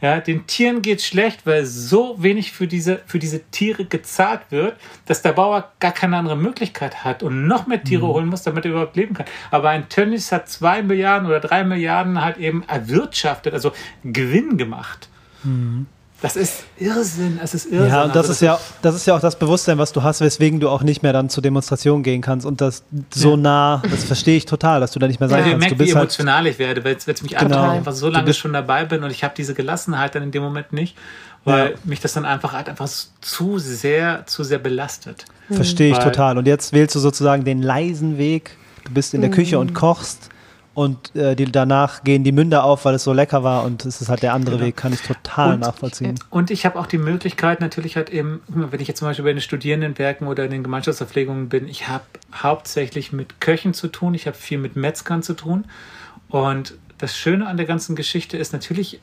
Ja, den Tieren geht schlecht, weil so wenig für diese, für diese Tiere gezahlt wird, dass der Bauer gar keine andere Möglichkeit hat und noch mehr Tiere mhm. holen muss, damit er überhaupt leben kann. Aber ein Tönnies hat zwei Milliarden oder drei Milliarden halt eben erwirtschaftet, also Gewinn gemacht. Mhm. Das ist Irrsinn, es ist Irrsinn. Ja, und das, also, ist ja, das ist ja auch das Bewusstsein, was du hast, weswegen du auch nicht mehr dann zur Demonstration gehen kannst und das so ja. nah, das verstehe ich total, dass du da nicht mehr sein ja, kannst. Ich merke, wie halt emotional halt, ich werde, weil es mich genau. einfach so lange schon dabei bin und ich habe diese Gelassenheit dann in dem Moment nicht, weil ja. mich das dann einfach halt einfach zu sehr, zu sehr belastet. Verstehe ich total. Und jetzt wählst du sozusagen den leisen Weg, du bist in der Küche und mhm. kochst und äh, die, danach gehen die Münder auf, weil es so lecker war und es ist halt der andere genau. Weg, kann ich total und, nachvollziehen. Und ich habe auch die Möglichkeit natürlich halt eben, wenn ich jetzt zum Beispiel bei den Studierendenwerken oder in den Gemeinschaftsverpflegungen bin, ich habe hauptsächlich mit Köchen zu tun, ich habe viel mit Metzgern zu tun und das Schöne an der ganzen Geschichte ist natürlich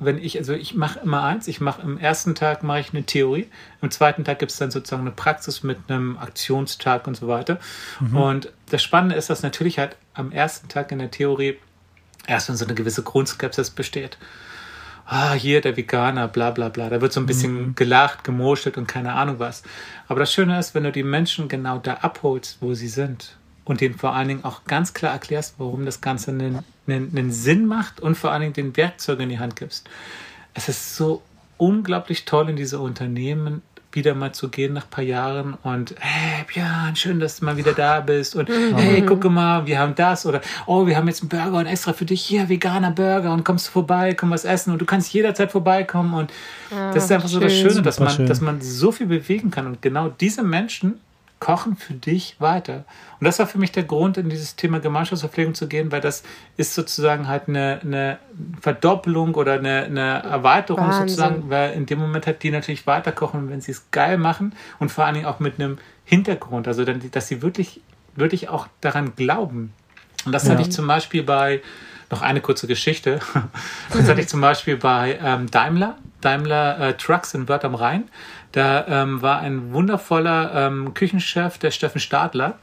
wenn ich, also ich mache immer eins, ich mache im ersten Tag mache ich eine Theorie, im zweiten Tag gibt es dann sozusagen eine Praxis mit einem Aktionstag und so weiter. Mhm. Und das Spannende ist, dass natürlich halt am ersten Tag in der Theorie erstmal so eine gewisse Grundskepsis besteht. Ah, hier der Veganer, bla bla bla. Da wird so ein bisschen mhm. gelacht, gemoschelt und keine Ahnung was. Aber das Schöne ist, wenn du die Menschen genau da abholst, wo sie sind und denen vor allen Dingen auch ganz klar erklärst, warum das Ganze einen, einen, einen Sinn macht und vor allen Dingen den Werkzeug in die Hand gibst. Es ist so unglaublich toll, in diese Unternehmen wieder mal zu gehen nach ein paar Jahren und hey Björn, schön, dass du mal wieder da bist und mhm. hey, gucke mal, wir haben das oder oh, wir haben jetzt einen Burger und extra für dich hier, veganer Burger und kommst du vorbei, komm was essen und du kannst jederzeit vorbeikommen und ja, das ist einfach schön. so das Schöne, dass man, dass man so viel bewegen kann und genau diese Menschen kochen für dich weiter. Und das war für mich der Grund, in dieses Thema Gemeinschaftsverpflegung zu gehen, weil das ist sozusagen halt eine, eine Verdoppelung oder eine, eine Erweiterung Wahnsinn. sozusagen, weil in dem Moment halt die natürlich weiterkochen, wenn sie es geil machen und vor allen Dingen auch mit einem Hintergrund, also dass sie wirklich, wirklich auch daran glauben. Und das ja. hatte ich zum Beispiel bei, noch eine kurze Geschichte, das hatte ich zum Beispiel bei ähm, Daimler, Daimler äh, Trucks in Wörth am Rhein. Da ähm, war ein wundervoller ähm, Küchenchef, der Steffen Stadler.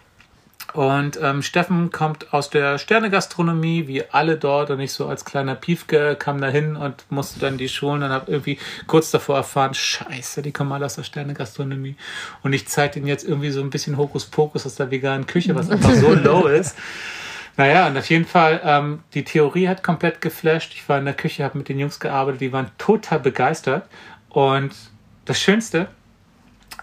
Und ähm, Steffen kommt aus der Sternegastronomie, wie alle dort, und ich so als kleiner Piefke kam da hin und musste dann die Schulen und habe irgendwie kurz davor erfahren, scheiße, die kommen alle aus der Sternegastronomie. Und ich zeige ihnen jetzt irgendwie so ein bisschen Hokuspokus aus der veganen Küche, was einfach so low ist. Naja, und auf jeden Fall, ähm, die Theorie hat komplett geflasht. Ich war in der Küche, habe mit den Jungs gearbeitet, die waren total begeistert. Und das Schönste,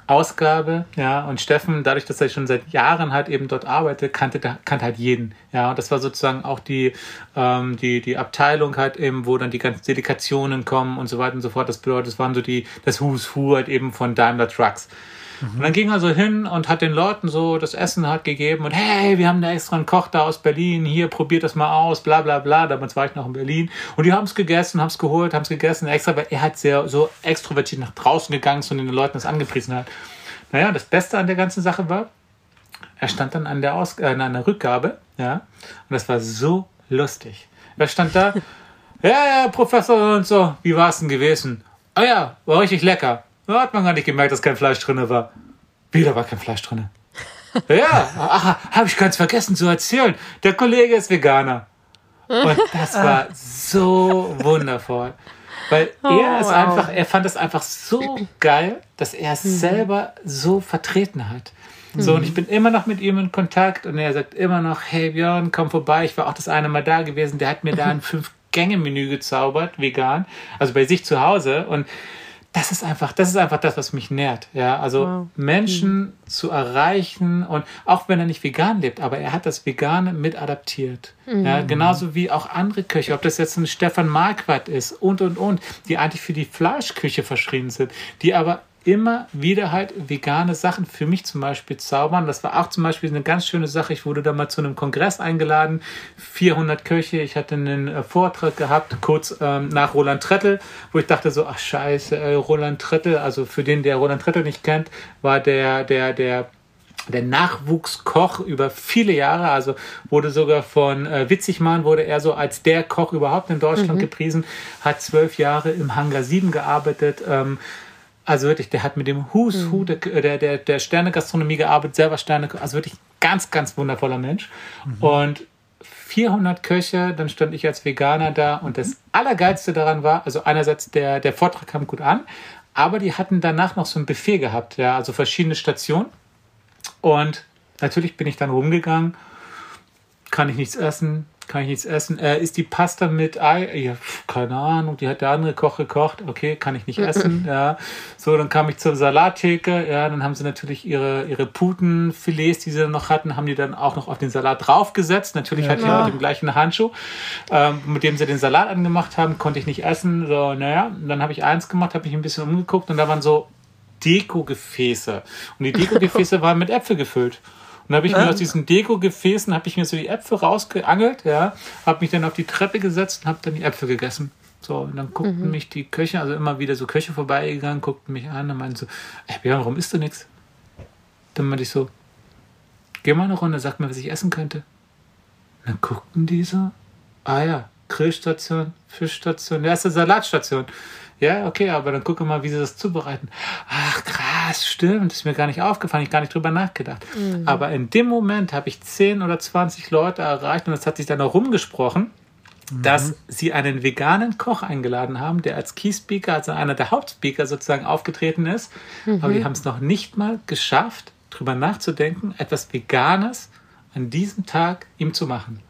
Ausgabe, ja, und Steffen, dadurch, dass er schon seit Jahren halt eben dort arbeitet, kannte, kannte halt jeden, ja, und das war sozusagen auch die, ähm, die, die Abteilung halt eben, wo dann die ganzen Delikationen kommen und so weiter und so fort, das bedeutet, das waren so die, das Who's Who halt eben von Daimler Trucks. Mhm. Und dann ging er so hin und hat den Leuten so das Essen halt gegeben und hey, wir haben da extra einen Koch da aus Berlin, hier, probiert das mal aus, bla bla bla. Damals war ich noch in Berlin. Und die haben es gegessen, haben es geholt, haben es gegessen, extra, weil er hat sehr so extrovertiert nach draußen gegangen und den Leuten das angepriesen hat. Naja, das Beste an der ganzen Sache war, er stand dann an der, Aus äh, an der Rückgabe, ja, und das war so lustig. Er stand da, ja, ja, Professor und so, wie war es denn gewesen? Ah ja, war richtig lecker. Da hat man gar nicht gemerkt, dass kein Fleisch drin war. Wieder war kein Fleisch drin. Ja, habe ich ganz vergessen zu erzählen. Der Kollege ist Veganer. Und das war so wundervoll. Weil oh, er ist wow. einfach, er fand es einfach so geil, dass er es mhm. selber so vertreten hat. So, und ich bin immer noch mit ihm in Kontakt und er sagt immer noch, hey Björn, komm vorbei. Ich war auch das eine Mal da gewesen. Der hat mir da ein Fünf-Gänge-Menü gezaubert, vegan, also bei sich zu Hause. Und das ist einfach, das ist einfach das, was mich nährt. Ja, also wow. Menschen mhm. zu erreichen und auch wenn er nicht vegan lebt, aber er hat das Vegane mit adaptiert. Mhm. Ja, genauso wie auch andere Köche, ob das jetzt ein Stefan Marquardt ist und und und, die eigentlich für die Fleischküche verschrien sind, die aber immer wieder halt vegane Sachen für mich zum Beispiel zaubern. Das war auch zum Beispiel eine ganz schöne Sache. Ich wurde da mal zu einem Kongress eingeladen, 400 Köche. Ich hatte einen äh, Vortrag gehabt, kurz ähm, nach Roland Trettel, wo ich dachte so, ach scheiße, äh, Roland Trettel, also für den, der Roland Trettel nicht kennt, war der, der, der der Nachwuchskoch über viele Jahre, also wurde sogar von äh, Witzigmann, wurde er so als der Koch überhaupt in Deutschland mhm. gepriesen, hat zwölf Jahre im Hangar 7 gearbeitet, ähm, also wirklich, der hat mit dem Who's mhm. Who der, der, der Sterne-Gastronomie gearbeitet, selber Sterne, also wirklich ganz, ganz wundervoller Mensch. Mhm. Und 400 Köche, dann stand ich als Veganer da und das Allergeilste daran war, also einerseits der, der Vortrag kam gut an, aber die hatten danach noch so ein Buffet gehabt, ja, also verschiedene Stationen. Und natürlich bin ich dann rumgegangen, kann ich nichts essen, kann ich nichts essen. Äh, ist die Pasta mit Ei? Ja, keine Ahnung, die hat der andere Koch gekocht. Okay, kann ich nicht essen. ja. So, dann kam ich zur Salattheke. Ja, dann haben sie natürlich ihre, ihre Putenfilets, die sie dann noch hatten, haben die dann auch noch auf den Salat draufgesetzt. Natürlich ja, halt hier mit dem gleichen Handschuh, ähm, mit dem sie den Salat angemacht haben, konnte ich nicht essen. So, naja, dann habe ich eins gemacht, habe mich ein bisschen umgeguckt und da waren so Deko-Gefäße. Und die Deko-Gefäße waren mit Äpfel gefüllt. Und habe ich mir aus diesen Deko-Gefäßen, habe ich mir so die Äpfel rausgeangelt, ja, habe mich dann auf die Treppe gesetzt und habe dann die Äpfel gegessen. So, und dann guckten mhm. mich die Köche, also immer wieder so Köche vorbeigegangen, guckten mich an und meinten so, ey Björn, warum isst du nichts? Dann meinte ich so, geh mal eine Runde, sag mir, was ich essen könnte. Und dann guckten die so, ah ja, Grillstation, Fischstation, ja, ist eine Salatstation. Ja, okay, aber dann gucke mal, wie sie das zubereiten. Ach, krass, stimmt, ist mir gar nicht aufgefallen, ich gar nicht drüber nachgedacht. Mhm. Aber in dem Moment habe ich 10 oder 20 Leute erreicht und es hat sich dann auch rumgesprochen, mhm. dass sie einen veganen Koch eingeladen haben, der als Key Speaker, also einer der Hauptspeaker sozusagen aufgetreten ist. Mhm. Aber die haben es noch nicht mal geschafft, drüber nachzudenken, etwas Veganes an diesem Tag ihm zu machen.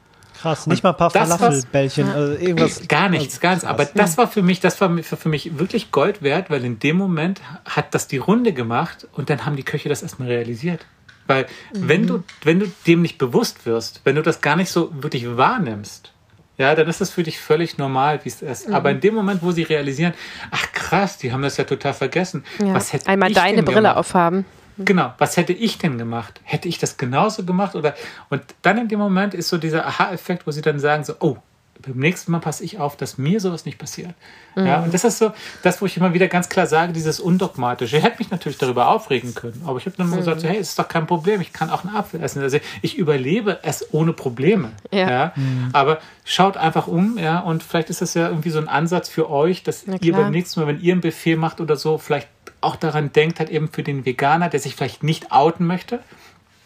Krass, nicht mal ein paar Falafelbällchen, also irgendwas. Gar nichts, gar nichts. Aber das war für mich, das war für mich wirklich Gold wert, weil in dem Moment hat das die Runde gemacht und dann haben die Köche das erstmal realisiert. Weil mhm. wenn du, wenn du dem nicht bewusst wirst, wenn du das gar nicht so wirklich wahrnimmst, ja, dann ist das für dich völlig normal, wie es ist. Mhm. Aber in dem Moment, wo sie realisieren, ach krass, die haben das ja total vergessen. Ja. Was hätte Einmal deine Brille gemacht? aufhaben. Mhm. Genau, was hätte ich denn gemacht? Hätte ich das genauso gemacht? Oder und dann in dem Moment ist so dieser Aha-Effekt, wo sie dann sagen: so, oh, beim nächsten Mal passe ich auf, dass mir sowas nicht passiert. Mhm. Ja, und das ist so das, wo ich immer wieder ganz klar sage, dieses Undogmatische. Ich hätte mich natürlich darüber aufregen können, aber ich habe dann mhm. gesagt, so, hey, es ist doch kein Problem, ich kann auch einen Apfel essen. Also ich überlebe es ohne Probleme. Ja. ja? Mhm. Aber schaut einfach um, ja, und vielleicht ist das ja irgendwie so ein Ansatz für euch, dass ihr beim nächsten Mal, wenn ihr einen Befehl macht oder so, vielleicht auch daran denkt, halt eben für den Veganer, der sich vielleicht nicht outen möchte,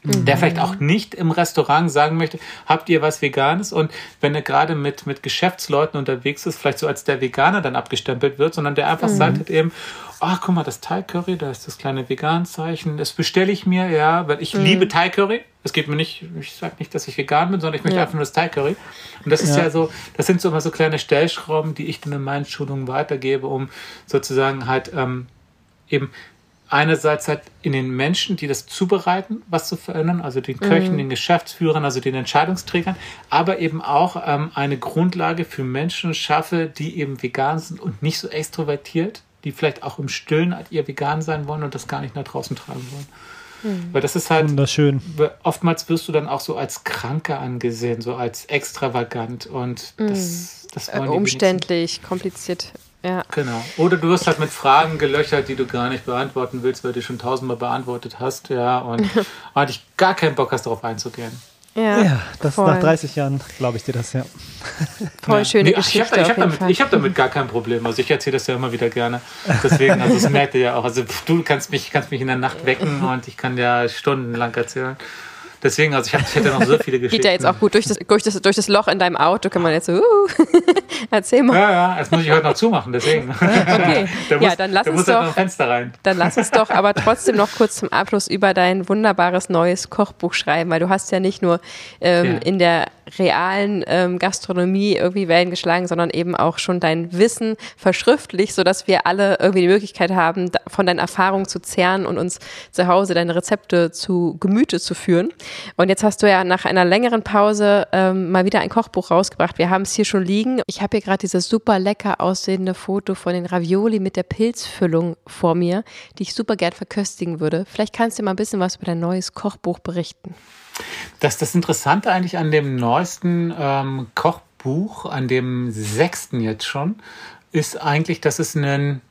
Mhm. der vielleicht auch nicht im Restaurant sagen möchte, habt ihr was Veganes? Und wenn er gerade mit, mit Geschäftsleuten unterwegs ist, vielleicht so als der Veganer dann abgestempelt wird, sondern der einfach mhm. sagt halt eben, ach guck mal, das Thai Curry, da ist das kleine Vegan-Zeichen, das bestelle ich mir, ja, weil ich mhm. liebe Thai Curry. Es geht mir nicht, ich sage nicht, dass ich vegan bin, sondern ich möchte ja. einfach nur das Thai Curry. Und das ist ja. ja so, das sind so immer so kleine Stellschrauben, die ich dann in meinen Schulungen weitergebe, um sozusagen halt ähm, eben einerseits halt in den Menschen, die das zubereiten, was zu verändern, also den Köchen, mhm. den Geschäftsführern, also den Entscheidungsträgern, aber eben auch ähm, eine Grundlage für Menschen schaffe, die eben vegan sind und nicht so extrovertiert, die vielleicht auch im Stillen halt ihr vegan sein wollen und das gar nicht nach draußen tragen wollen. Mhm. Weil das ist halt. Wunderschön. Oftmals wirst du dann auch so als Kranke angesehen, so als extravagant und mhm. das, das wollen äh, Umständlich, kompliziert ja. Genau. Oder du wirst halt mit Fragen gelöchert, die du gar nicht beantworten willst, weil du schon tausendmal beantwortet hast, ja, und eigentlich gar keinen Bock hast, darauf einzugehen. Ja, ja das voll. nach 30 Jahren glaube ich dir das, ja. Voll ja. schöne nee, Geschichte. Ich habe hab damit, hab damit gar kein Problem. Also ich erzähle das ja immer wieder gerne. Deswegen, also das merkt ihr ja auch. Also du kannst mich, kannst mich in der Nacht wecken und ich kann ja stundenlang erzählen. Deswegen, also ich, hab, ich hätte noch so viele Geschichten. Geht ja jetzt auch gut durch das, durch das, durch das Loch in deinem Auto, kann man jetzt so, uh, erzähl mal. Ja, ja, jetzt muss ich heute noch zumachen, deswegen. Okay, da muss, ja, dann lass uns halt doch, Fenster rein. Dann lass uns doch aber trotzdem noch kurz zum Abschluss über dein wunderbares neues Kochbuch schreiben, weil du hast ja nicht nur ähm, ja. in der realen ähm, Gastronomie irgendwie Wellen geschlagen, sondern eben auch schon dein Wissen verschriftlich, sodass wir alle irgendwie die Möglichkeit haben, von deinen Erfahrungen zu zehren und uns zu Hause deine Rezepte zu Gemüte zu führen. Und jetzt hast du ja nach einer längeren Pause ähm, mal wieder ein Kochbuch rausgebracht. Wir haben es hier schon liegen. Ich habe hier gerade dieses super lecker aussehende Foto von den Ravioli mit der Pilzfüllung vor mir, die ich super gern verköstigen würde. Vielleicht kannst du mal ein bisschen was über dein neues Kochbuch berichten. Das, das Interessante eigentlich an dem neuesten ähm, Kochbuch, an dem sechsten jetzt schon, ist eigentlich, dass es einen,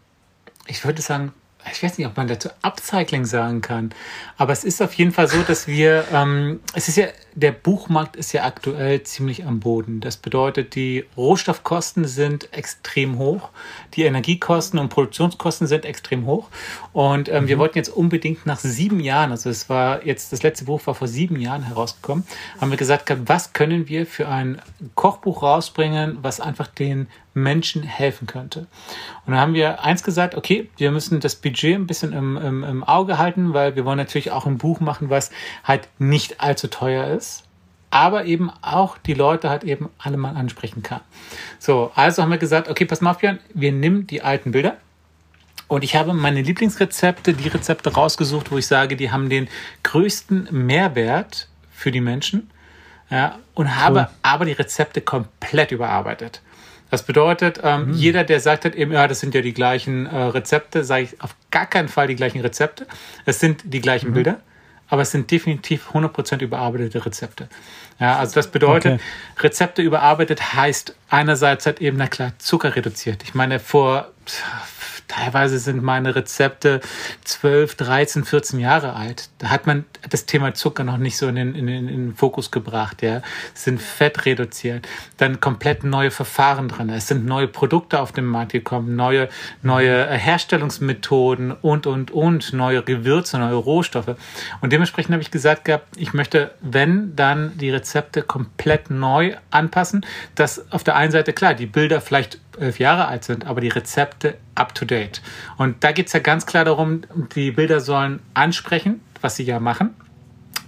ich würde sagen, ich weiß nicht, ob man dazu Upcycling sagen kann, aber es ist auf jeden Fall so, dass wir, ähm, es ist ja, der Buchmarkt ist ja aktuell ziemlich am Boden. Das bedeutet, die Rohstoffkosten sind extrem hoch, die Energiekosten und Produktionskosten sind extrem hoch. Und ähm, mhm. wir wollten jetzt unbedingt nach sieben Jahren, also es war jetzt, das letzte Buch war vor sieben Jahren herausgekommen, haben wir gesagt, was können wir für ein Kochbuch rausbringen, was einfach den Menschen helfen könnte. Und dann haben wir eins gesagt, okay, wir müssen das Budget ein bisschen im, im, im Auge halten, weil wir wollen natürlich auch ein Buch machen, was halt nicht allzu teuer ist ist, aber eben auch die Leute halt eben alle mal ansprechen kann. So, also haben wir gesagt, okay, pass mal auf, Björn, wir nehmen die alten Bilder und ich habe meine Lieblingsrezepte, die Rezepte rausgesucht, wo ich sage, die haben den größten Mehrwert für die Menschen ja, und habe cool. aber die Rezepte komplett überarbeitet. Das bedeutet, ähm, mhm. jeder, der sagt hat, eben, ja, das sind ja die gleichen äh, Rezepte, sage ich auf gar keinen Fall die gleichen Rezepte. Es sind die gleichen mhm. Bilder aber es sind definitiv 100% überarbeitete Rezepte. Ja, also das bedeutet, okay. Rezepte überarbeitet heißt einerseits halt eben, na klar, Zucker reduziert. Ich meine, vor teilweise sind meine Rezepte 12, 13, 14 Jahre alt. Da hat man das Thema Zucker noch nicht so in den, in den, in den Fokus gebracht. Ja. Sind Fett reduziert, dann komplett neue Verfahren drin. Es sind neue Produkte auf den Markt gekommen, neue, neue Herstellungsmethoden und, und, und, neue Gewürze, neue Rohstoffe. Und dementsprechend habe ich gesagt gehabt, ich möchte, wenn, dann die Rezepte komplett neu anpassen, dass auf der einen Seite, klar, die Bilder vielleicht elf Jahre alt sind, aber die Rezepte up to date. Und da geht es ja ganz klar darum, die Bilder sollen ansprechen, was sie ja machen.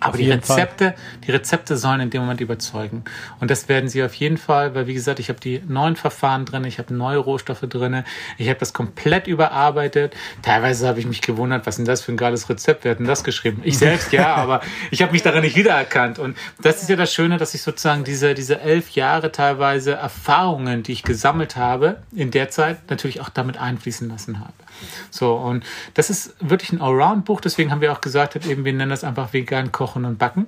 Aber die Rezepte, Fall. die Rezepte sollen in dem Moment überzeugen. Und das werden sie auf jeden Fall, weil wie gesagt, ich habe die neuen Verfahren drin, ich habe neue Rohstoffe drin, ich habe das komplett überarbeitet. Teilweise habe ich mich gewundert, was denn das für ein geiles Rezept? Wer hat denn das geschrieben? Ich selbst ja, aber ich habe mich darin nicht wiedererkannt. Und das ist ja das Schöne, dass ich sozusagen diese, diese elf Jahre teilweise Erfahrungen, die ich gesammelt habe, in der Zeit natürlich auch damit einfließen lassen habe. So, und das ist wirklich ein Allround-Buch, deswegen haben wir auch gesagt, eben, wir nennen das einfach vegan kochen und backen.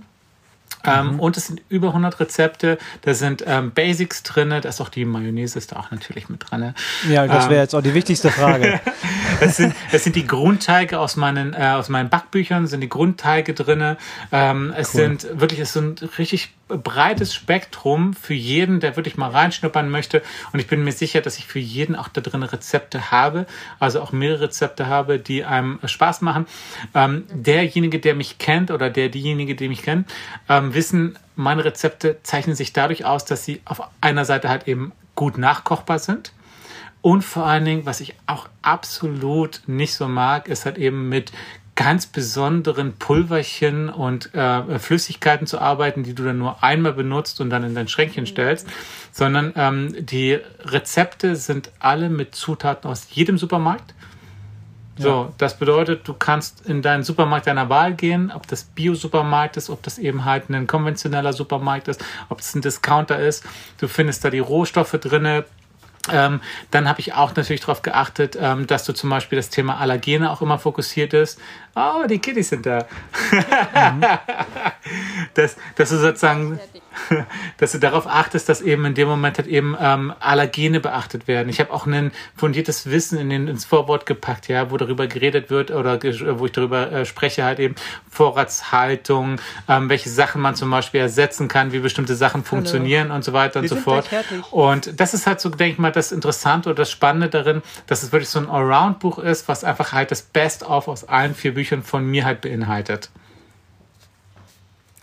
Ähm, mhm. und es sind über 100 Rezepte, da sind ähm, Basics drin, da ist auch die Mayonnaise ist da auch natürlich mit drin. Ja, das wäre ähm, jetzt auch die wichtigste Frage. das, sind, das sind die Grundteige aus meinen, äh, aus meinen Backbüchern, sind die Grundteige drin. Ähm, es cool. sind wirklich, es sind richtig breites Spektrum für jeden, der wirklich mal reinschnuppern möchte. Und ich bin mir sicher, dass ich für jeden auch da drin Rezepte habe, also auch mehrere Rezepte habe, die einem Spaß machen. Ähm, derjenige, der mich kennt oder der diejenige, die mich kennt, ähm, wissen, meine Rezepte zeichnen sich dadurch aus, dass sie auf einer Seite halt eben gut nachkochbar sind. Und vor allen Dingen, was ich auch absolut nicht so mag, ist halt eben mit ganz besonderen Pulverchen und äh, Flüssigkeiten zu arbeiten, die du dann nur einmal benutzt und dann in dein Schränkchen stellst, sondern ähm, die Rezepte sind alle mit Zutaten aus jedem Supermarkt. So, das bedeutet, du kannst in deinen Supermarkt deiner Wahl gehen, ob das Bio-Supermarkt ist, ob das eben halt ein konventioneller Supermarkt ist, ob es ein Discounter ist. Du findest da die Rohstoffe drinne, ähm, dann habe ich auch natürlich darauf geachtet, ähm, dass du zum Beispiel das Thema Allergene auch immer fokussiert ist. Oh, die Kitties sind da. Mhm. dass, dass du sozusagen dass du darauf achtest, dass eben in dem Moment halt eben ähm, Allergene beachtet werden. Ich habe auch ein fundiertes Wissen in den, ins Vorwort gepackt, ja, wo darüber geredet wird oder wo ich darüber äh, spreche, halt eben Vorratshaltung, ähm, welche Sachen man zum Beispiel ersetzen kann, wie bestimmte Sachen funktionieren Hallo. und so weiter Wir und so fort. Und das ist halt so, denke ich mal, das Interessante oder das Spannende darin, dass es wirklich so ein Allround-Buch ist, was einfach halt das Best-of aus allen vier Büchern von mir halt beinhaltet.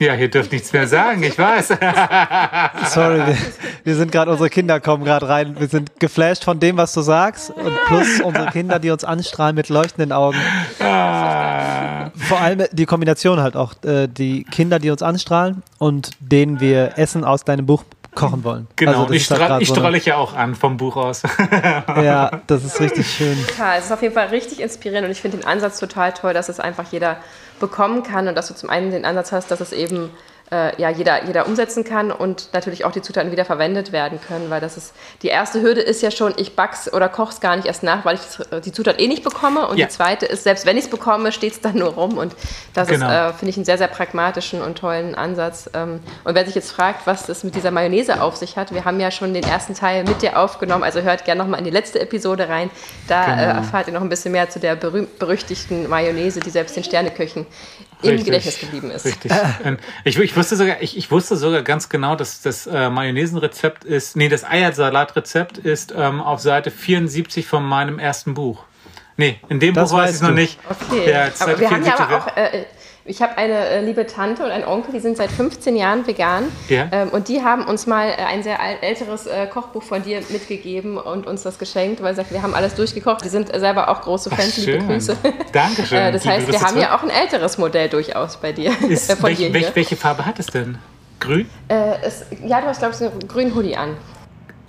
Ja, ihr dürft nichts mehr sagen, ich weiß. Sorry, wir, wir sind gerade, unsere Kinder kommen gerade rein. Wir sind geflasht von dem, was du sagst. Und plus unsere Kinder, die uns anstrahlen mit leuchtenden Augen. Ah. Vor allem die Kombination halt auch. Äh, die Kinder, die uns anstrahlen und denen wir Essen aus deinem Buch kochen wollen. Genau, also ich, strahle, ich so strahle ich ja auch an vom Buch aus. ja, das ist richtig schön. Total, es ist auf jeden Fall richtig inspirierend und ich finde den Ansatz total toll, dass es einfach jeder bekommen kann und dass du zum einen den Ansatz hast, dass es eben äh, ja, jeder, jeder umsetzen kann und natürlich auch die Zutaten wieder verwendet werden können, weil das ist, die erste Hürde ist ja schon, ich back's oder koch's gar nicht erst nach, weil ich die Zutat eh nicht bekomme und ja. die zweite ist, selbst wenn ich es bekomme, steht es dann nur rum und das genau. ist, äh, finde ich, einen sehr, sehr pragmatischen und tollen Ansatz. Ähm, und wer sich jetzt fragt, was das mit dieser Mayonnaise auf sich hat, wir haben ja schon den ersten Teil mit dir aufgenommen, also hört gerne nochmal in die letzte Episode rein, da äh, genau. äh, erfahrt ihr noch ein bisschen mehr zu der berühmt-berüchtigten Mayonnaise, die selbst den Sterneköchen im Gedächtnis geblieben ist. Richtig. Ähm, ich, ich, wusste sogar, ich, ich, wusste sogar ganz genau, dass das äh, Mayonnaisenrezept ist, nee, das Eiersalatrezept ist ähm, auf Seite 74 von meinem ersten Buch. Nee, in dem das Buch weiß ich es noch nicht. Okay. aber wir haben ja aber auch, äh, ich habe eine äh, liebe Tante und einen Onkel, die sind seit 15 Jahren vegan. Ja. Ähm, und die haben uns mal äh, ein sehr älteres äh, Kochbuch von dir mitgegeben und uns das geschenkt, weil sie sagt, wir haben alles durchgekocht. Die sind selber auch große Fans. Ach, liebe Grüße. Dankeschön. Äh, das heißt, wir haben ja auch ein älteres Modell durchaus bei dir. Ist, äh, welch, welch, welche Farbe hat es denn? Grün? Äh, es, ja, du hast, glaube ich, einen grünen Hoodie an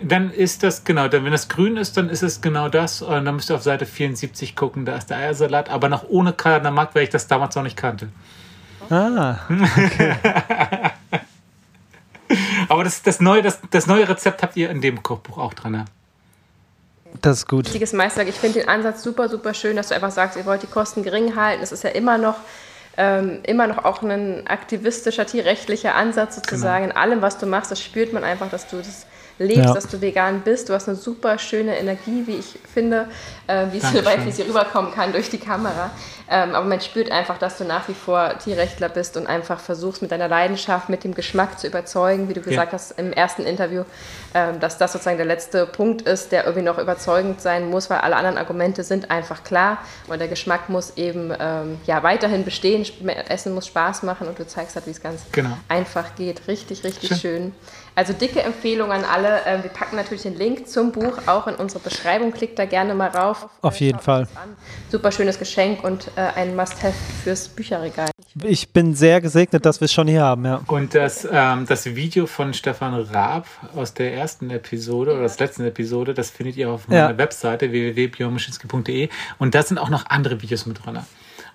dann ist das genau, dann wenn das grün ist, dann ist es genau das. Und dann müsst ihr auf Seite 74 gucken, da ist der Eiersalat, aber noch ohne Kardamom, weil ich das damals noch nicht kannte. Ah. Okay. aber das, das, neue, das, das neue Rezept habt ihr in dem Kochbuch auch drin. Ne? Das ist gut. Wichtiges Meisterwerk. Ich finde den Ansatz super, super schön, dass du einfach sagst, ihr wollt die Kosten gering halten. Es ist ja immer noch ähm, immer noch auch ein aktivistischer, tierrechtlicher Ansatz sozusagen genau. in allem, was du machst. Das spürt man einfach, dass du das lebst, ja. dass du vegan bist. Du hast eine super schöne Energie, wie ich finde, äh, wie es hier rüberkommen kann durch die Kamera. Ähm, aber man spürt einfach, dass du nach wie vor Tierrechtler bist und einfach versuchst, mit deiner Leidenschaft, mit dem Geschmack zu überzeugen, wie du gesagt ja. hast im ersten Interview, ähm, dass das sozusagen der letzte Punkt ist, der irgendwie noch überzeugend sein muss, weil alle anderen Argumente sind einfach klar und der Geschmack muss eben ähm, ja, weiterhin bestehen. Essen muss Spaß machen und du zeigst halt, wie es ganz genau. einfach geht. Richtig, richtig schön. schön. Also dicke Empfehlung an alle. Ähm, wir packen natürlich den Link zum Buch auch in unsere Beschreibung. Klickt da gerne mal rauf. Auf jeden Fall. Super schönes Geschenk und äh, ein Must-Have fürs Bücherregal. Ich bin sehr gesegnet, dass wir es schon hier haben, ja. Und das, ähm, das Video von Stefan Raab aus der ersten Episode oder der letzten Episode, das findet ihr auf meiner ja. Webseite www.björnmaschinski.de und da sind auch noch andere Videos mit drin.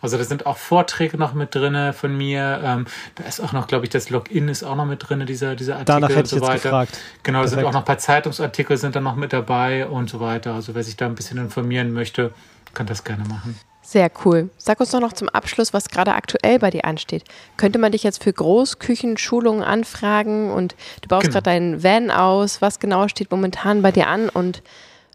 Also da sind auch Vorträge noch mit drin von mir. Ähm, da ist auch noch, glaube ich, das Login ist auch noch mit drin, dieser, dieser Artikel Danach hätte und so ich jetzt Gefragt. Genau, da sind auch noch ein paar Zeitungsartikel sind da noch mit dabei und so weiter. Also wer sich da ein bisschen informieren möchte, kann das gerne machen. Sehr cool. Sag uns doch noch zum Abschluss, was gerade aktuell bei dir ansteht. Könnte man dich jetzt für Großküchenschulungen anfragen und du baust genau. gerade deinen Van aus? Was genau steht momentan bei dir an und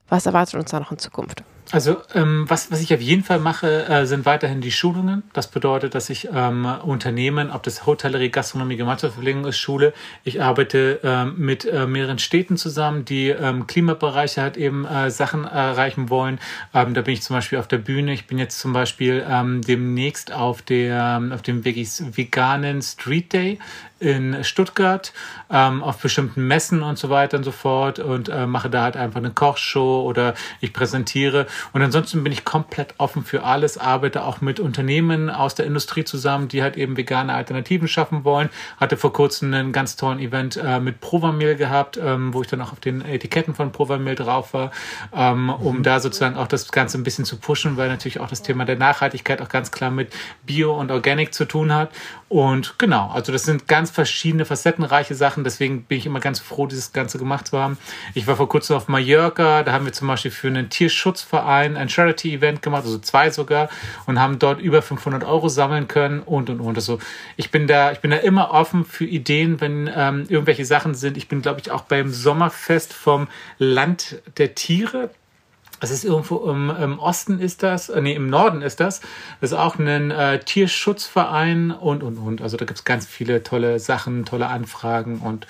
was erwartet uns da noch in Zukunft? Also ähm, was, was ich auf jeden Fall mache, äh, sind weiterhin die Schulungen. Das bedeutet, dass ich ähm, Unternehmen, ob das Hotellerie, Gastronomie, Gemeinschaftsverpflegung ist, schule. Ich arbeite ähm, mit äh, mehreren Städten zusammen, die ähm, Klimabereiche halt eben äh, Sachen erreichen wollen. Ähm, da bin ich zum Beispiel auf der Bühne. Ich bin jetzt zum Beispiel ähm, demnächst auf der auf dem veganen Street Day in Stuttgart ähm, auf bestimmten Messen und so weiter und so fort und äh, mache da halt einfach eine Kochshow oder ich präsentiere. Und ansonsten bin ich komplett offen für alles, arbeite auch mit Unternehmen aus der Industrie zusammen, die halt eben vegane Alternativen schaffen wollen. Hatte vor kurzem einen ganz tollen Event äh, mit Provamil gehabt, ähm, wo ich dann auch auf den Etiketten von Provamil drauf war, ähm, um mhm. da sozusagen auch das Ganze ein bisschen zu pushen, weil natürlich auch das Thema der Nachhaltigkeit auch ganz klar mit Bio und Organic zu tun hat. Und genau, also das sind ganz verschiedene facettenreiche Sachen. Deswegen bin ich immer ganz froh, dieses Ganze gemacht zu haben. Ich war vor kurzem auf Mallorca. Da haben wir zum Beispiel für einen Tierschutzverein ein Charity-Event gemacht, also zwei sogar, und haben dort über 500 Euro sammeln können und und und. Also ich bin da, ich bin da immer offen für Ideen, wenn ähm, irgendwelche Sachen sind. Ich bin, glaube ich, auch beim Sommerfest vom Land der Tiere das ist irgendwo im, im, Osten ist das, äh, nee, im Norden ist das. Das ist auch ein äh, Tierschutzverein und, und, und. Also da gibt es ganz viele tolle Sachen, tolle Anfragen und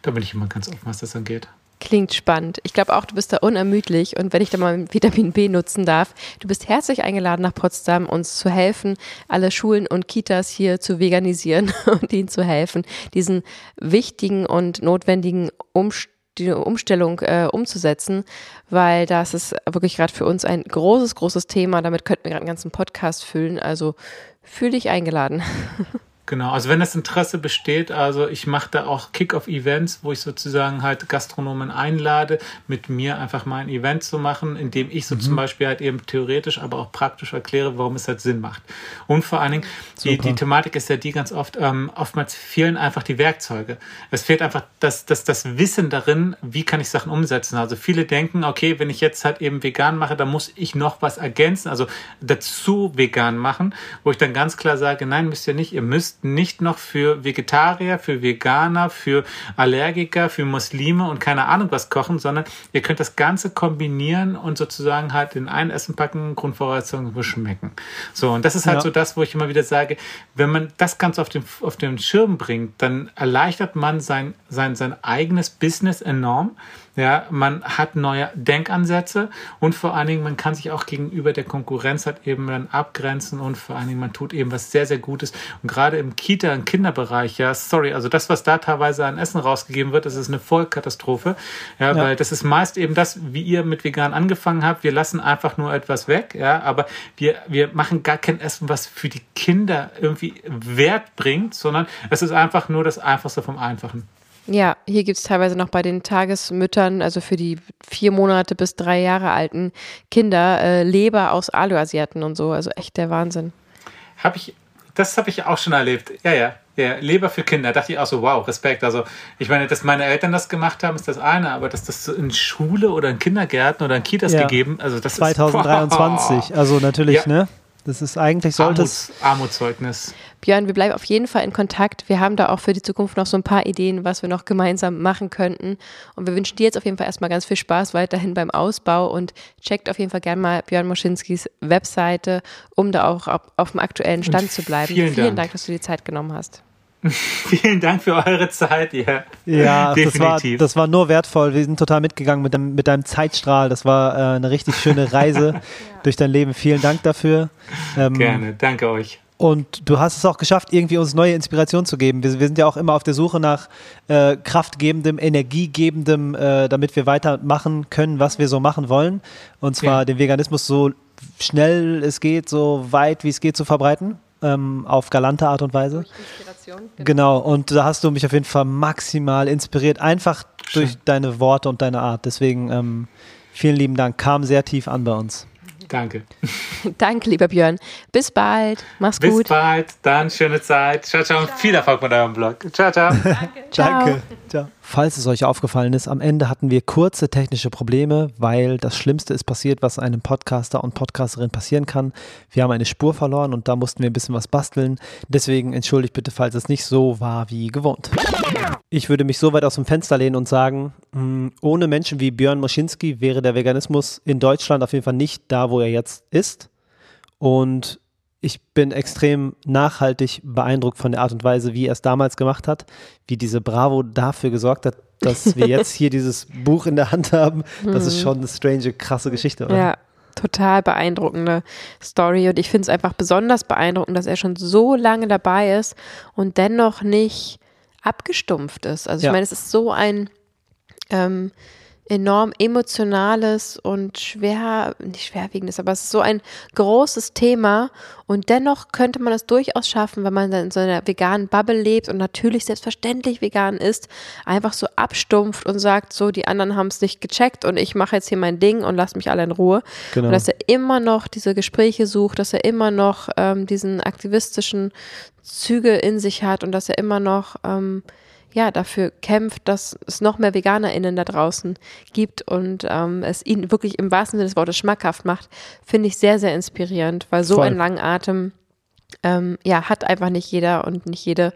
da bin ich immer ganz offen, was das angeht. Klingt spannend. Ich glaube auch, du bist da unermüdlich und wenn ich da mal Vitamin B nutzen darf, du bist herzlich eingeladen nach Potsdam, uns zu helfen, alle Schulen und Kitas hier zu veganisieren und ihnen zu helfen, diesen wichtigen und notwendigen Umständen die Umstellung äh, umzusetzen, weil das ist wirklich gerade für uns ein großes, großes Thema. Damit könnten wir gerade einen ganzen Podcast füllen. Also fühl dich eingeladen. Genau, also wenn das Interesse besteht, also ich mache da auch Kick-Off-Events, wo ich sozusagen halt Gastronomen einlade, mit mir einfach mal ein Event zu machen, in dem ich so mhm. zum Beispiel halt eben theoretisch, aber auch praktisch erkläre, warum es halt Sinn macht. Und vor allen Dingen, die, die Thematik ist ja die ganz oft, ähm, oftmals fehlen einfach die Werkzeuge. Es fehlt einfach das, das, das Wissen darin, wie kann ich Sachen umsetzen. Also viele denken, okay, wenn ich jetzt halt eben vegan mache, dann muss ich noch was ergänzen, also dazu vegan machen, wo ich dann ganz klar sage, nein, müsst ihr nicht, ihr müsst nicht noch für Vegetarier, für Veganer, für Allergiker, für Muslime und keine Ahnung was kochen, sondern ihr könnt das Ganze kombinieren und sozusagen halt in ein Essen packen, Grundvoraussetzungen beschmecken. So, und das ist halt ja. so das, wo ich immer wieder sage, wenn man das Ganze auf den, auf den Schirm bringt, dann erleichtert man sein, sein, sein eigenes Business enorm ja, man hat neue Denkansätze und vor allen Dingen, man kann sich auch gegenüber der Konkurrenz halt eben dann abgrenzen und vor allen Dingen, man tut eben was sehr, sehr Gutes. Und gerade im Kita- und Kinderbereich, ja, sorry, also das, was da teilweise an Essen rausgegeben wird, das ist eine Vollkatastrophe. Ja, ja. weil das ist meist eben das, wie ihr mit vegan angefangen habt. Wir lassen einfach nur etwas weg, ja, aber wir, wir machen gar kein Essen, was für die Kinder irgendwie Wert bringt, sondern es ist einfach nur das Einfachste vom Einfachen. Ja, hier gibt es teilweise noch bei den Tagesmüttern, also für die vier Monate bis drei Jahre alten Kinder, äh, Leber aus Aluasiaten und so. Also echt der Wahnsinn. Habe ich, das habe ich auch schon erlebt. Ja, ja. Ja, Leber für Kinder. Da dachte ich auch so, wow, Respekt. Also, ich meine, dass meine Eltern das gemacht haben, ist das eine, aber dass das in Schule oder in Kindergärten oder in Kitas ja. gegeben, also das 2023, ist, wow. also natürlich, ja. ne? Das ist eigentlich sollte Armuts, Armutszeugnis. Björn, wir bleiben auf jeden Fall in Kontakt. Wir haben da auch für die Zukunft noch so ein paar Ideen, was wir noch gemeinsam machen könnten. Und wir wünschen dir jetzt auf jeden Fall erstmal ganz viel Spaß weiterhin beim Ausbau und checkt auf jeden Fall gerne mal Björn Moschinskis Webseite, um da auch auf, auf dem aktuellen Stand und zu bleiben. Vielen, vielen Dank. Dank, dass du die Zeit genommen hast. Vielen Dank für eure Zeit, ja. Ja, das war, das war nur wertvoll. Wir sind total mitgegangen mit, dem, mit deinem Zeitstrahl. Das war äh, eine richtig schöne Reise ja. durch dein Leben. Vielen Dank dafür. Ähm, Gerne, danke euch. Und du hast es auch geschafft, irgendwie uns neue Inspiration zu geben. Wir, wir sind ja auch immer auf der Suche nach äh, kraftgebendem, energiegebendem, äh, damit wir weitermachen können, was wir so machen wollen. Und zwar ja. den Veganismus so schnell es geht, so weit wie es geht zu verbreiten. Ähm, auf galante Art und Weise. Inspiration. Genau. genau. und da hast du mich auf jeden Fall maximal inspiriert, einfach Schön. durch deine Worte und deine Art. Deswegen ähm, vielen lieben Dank, kam sehr tief an bei uns. Danke. Danke, lieber Björn. Bis bald. Mach's Bis gut. Bis bald. Dann schöne Zeit. Ciao, ciao. ciao. Viel Erfolg mit eurem Blog. Ciao, ciao. Danke. ciao. Danke. Ciao. Falls es euch aufgefallen ist, am Ende hatten wir kurze technische Probleme, weil das Schlimmste ist passiert, was einem Podcaster und Podcasterin passieren kann. Wir haben eine Spur verloren und da mussten wir ein bisschen was basteln. Deswegen entschuldigt bitte, falls es nicht so war wie gewohnt. Ich würde mich so weit aus dem Fenster lehnen und sagen, hm, ohne Menschen wie Björn Moschinski wäre der Veganismus in Deutschland auf jeden Fall nicht da, wo er jetzt ist. Und ich bin extrem nachhaltig beeindruckt von der Art und Weise, wie er es damals gemacht hat, wie diese Bravo dafür gesorgt hat, dass wir jetzt hier dieses Buch in der Hand haben. Das ist mhm. schon eine strange, krasse Geschichte, oder? Ja, total beeindruckende Story. Und ich finde es einfach besonders beeindruckend, dass er schon so lange dabei ist und dennoch nicht abgestumpft ist. Also ich ja. meine, es ist so ein ähm, enorm emotionales und schwer, nicht schwerwiegendes, aber es ist so ein großes Thema und dennoch könnte man es durchaus schaffen, wenn man dann in so einer veganen Bubble lebt und natürlich selbstverständlich vegan ist, einfach so abstumpft und sagt, so, die anderen haben es nicht gecheckt und ich mache jetzt hier mein Ding und lass mich alle in Ruhe. Genau. Und dass er immer noch diese Gespräche sucht, dass er immer noch ähm, diesen aktivistischen Züge in sich hat und dass er immer noch ähm, ja, dafür kämpft, dass es noch mehr VeganerInnen da draußen gibt und ähm, es ihnen wirklich im wahrsten Sinne des Wortes schmackhaft macht, finde ich sehr, sehr inspirierend, weil so Voll. ein langen Atem, ähm, ja, hat einfach nicht jeder und nicht jede.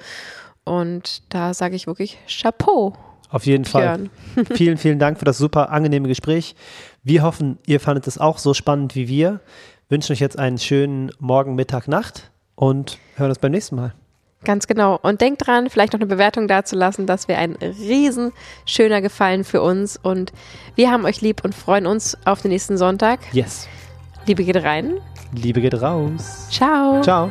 Und da sage ich wirklich Chapeau. Auf jeden Björn. Fall. vielen, vielen Dank für das super angenehme Gespräch. Wir hoffen, ihr fandet es auch so spannend wie wir. Wünschen euch jetzt einen schönen Morgen, Mittag, Nacht und hören uns beim nächsten Mal. Ganz genau. Und denkt dran, vielleicht noch eine Bewertung dazulassen. Das wäre ein riesen schöner Gefallen für uns. Und wir haben euch lieb und freuen uns auf den nächsten Sonntag. Yes. Liebe geht rein. Liebe geht raus. Ciao. Ciao.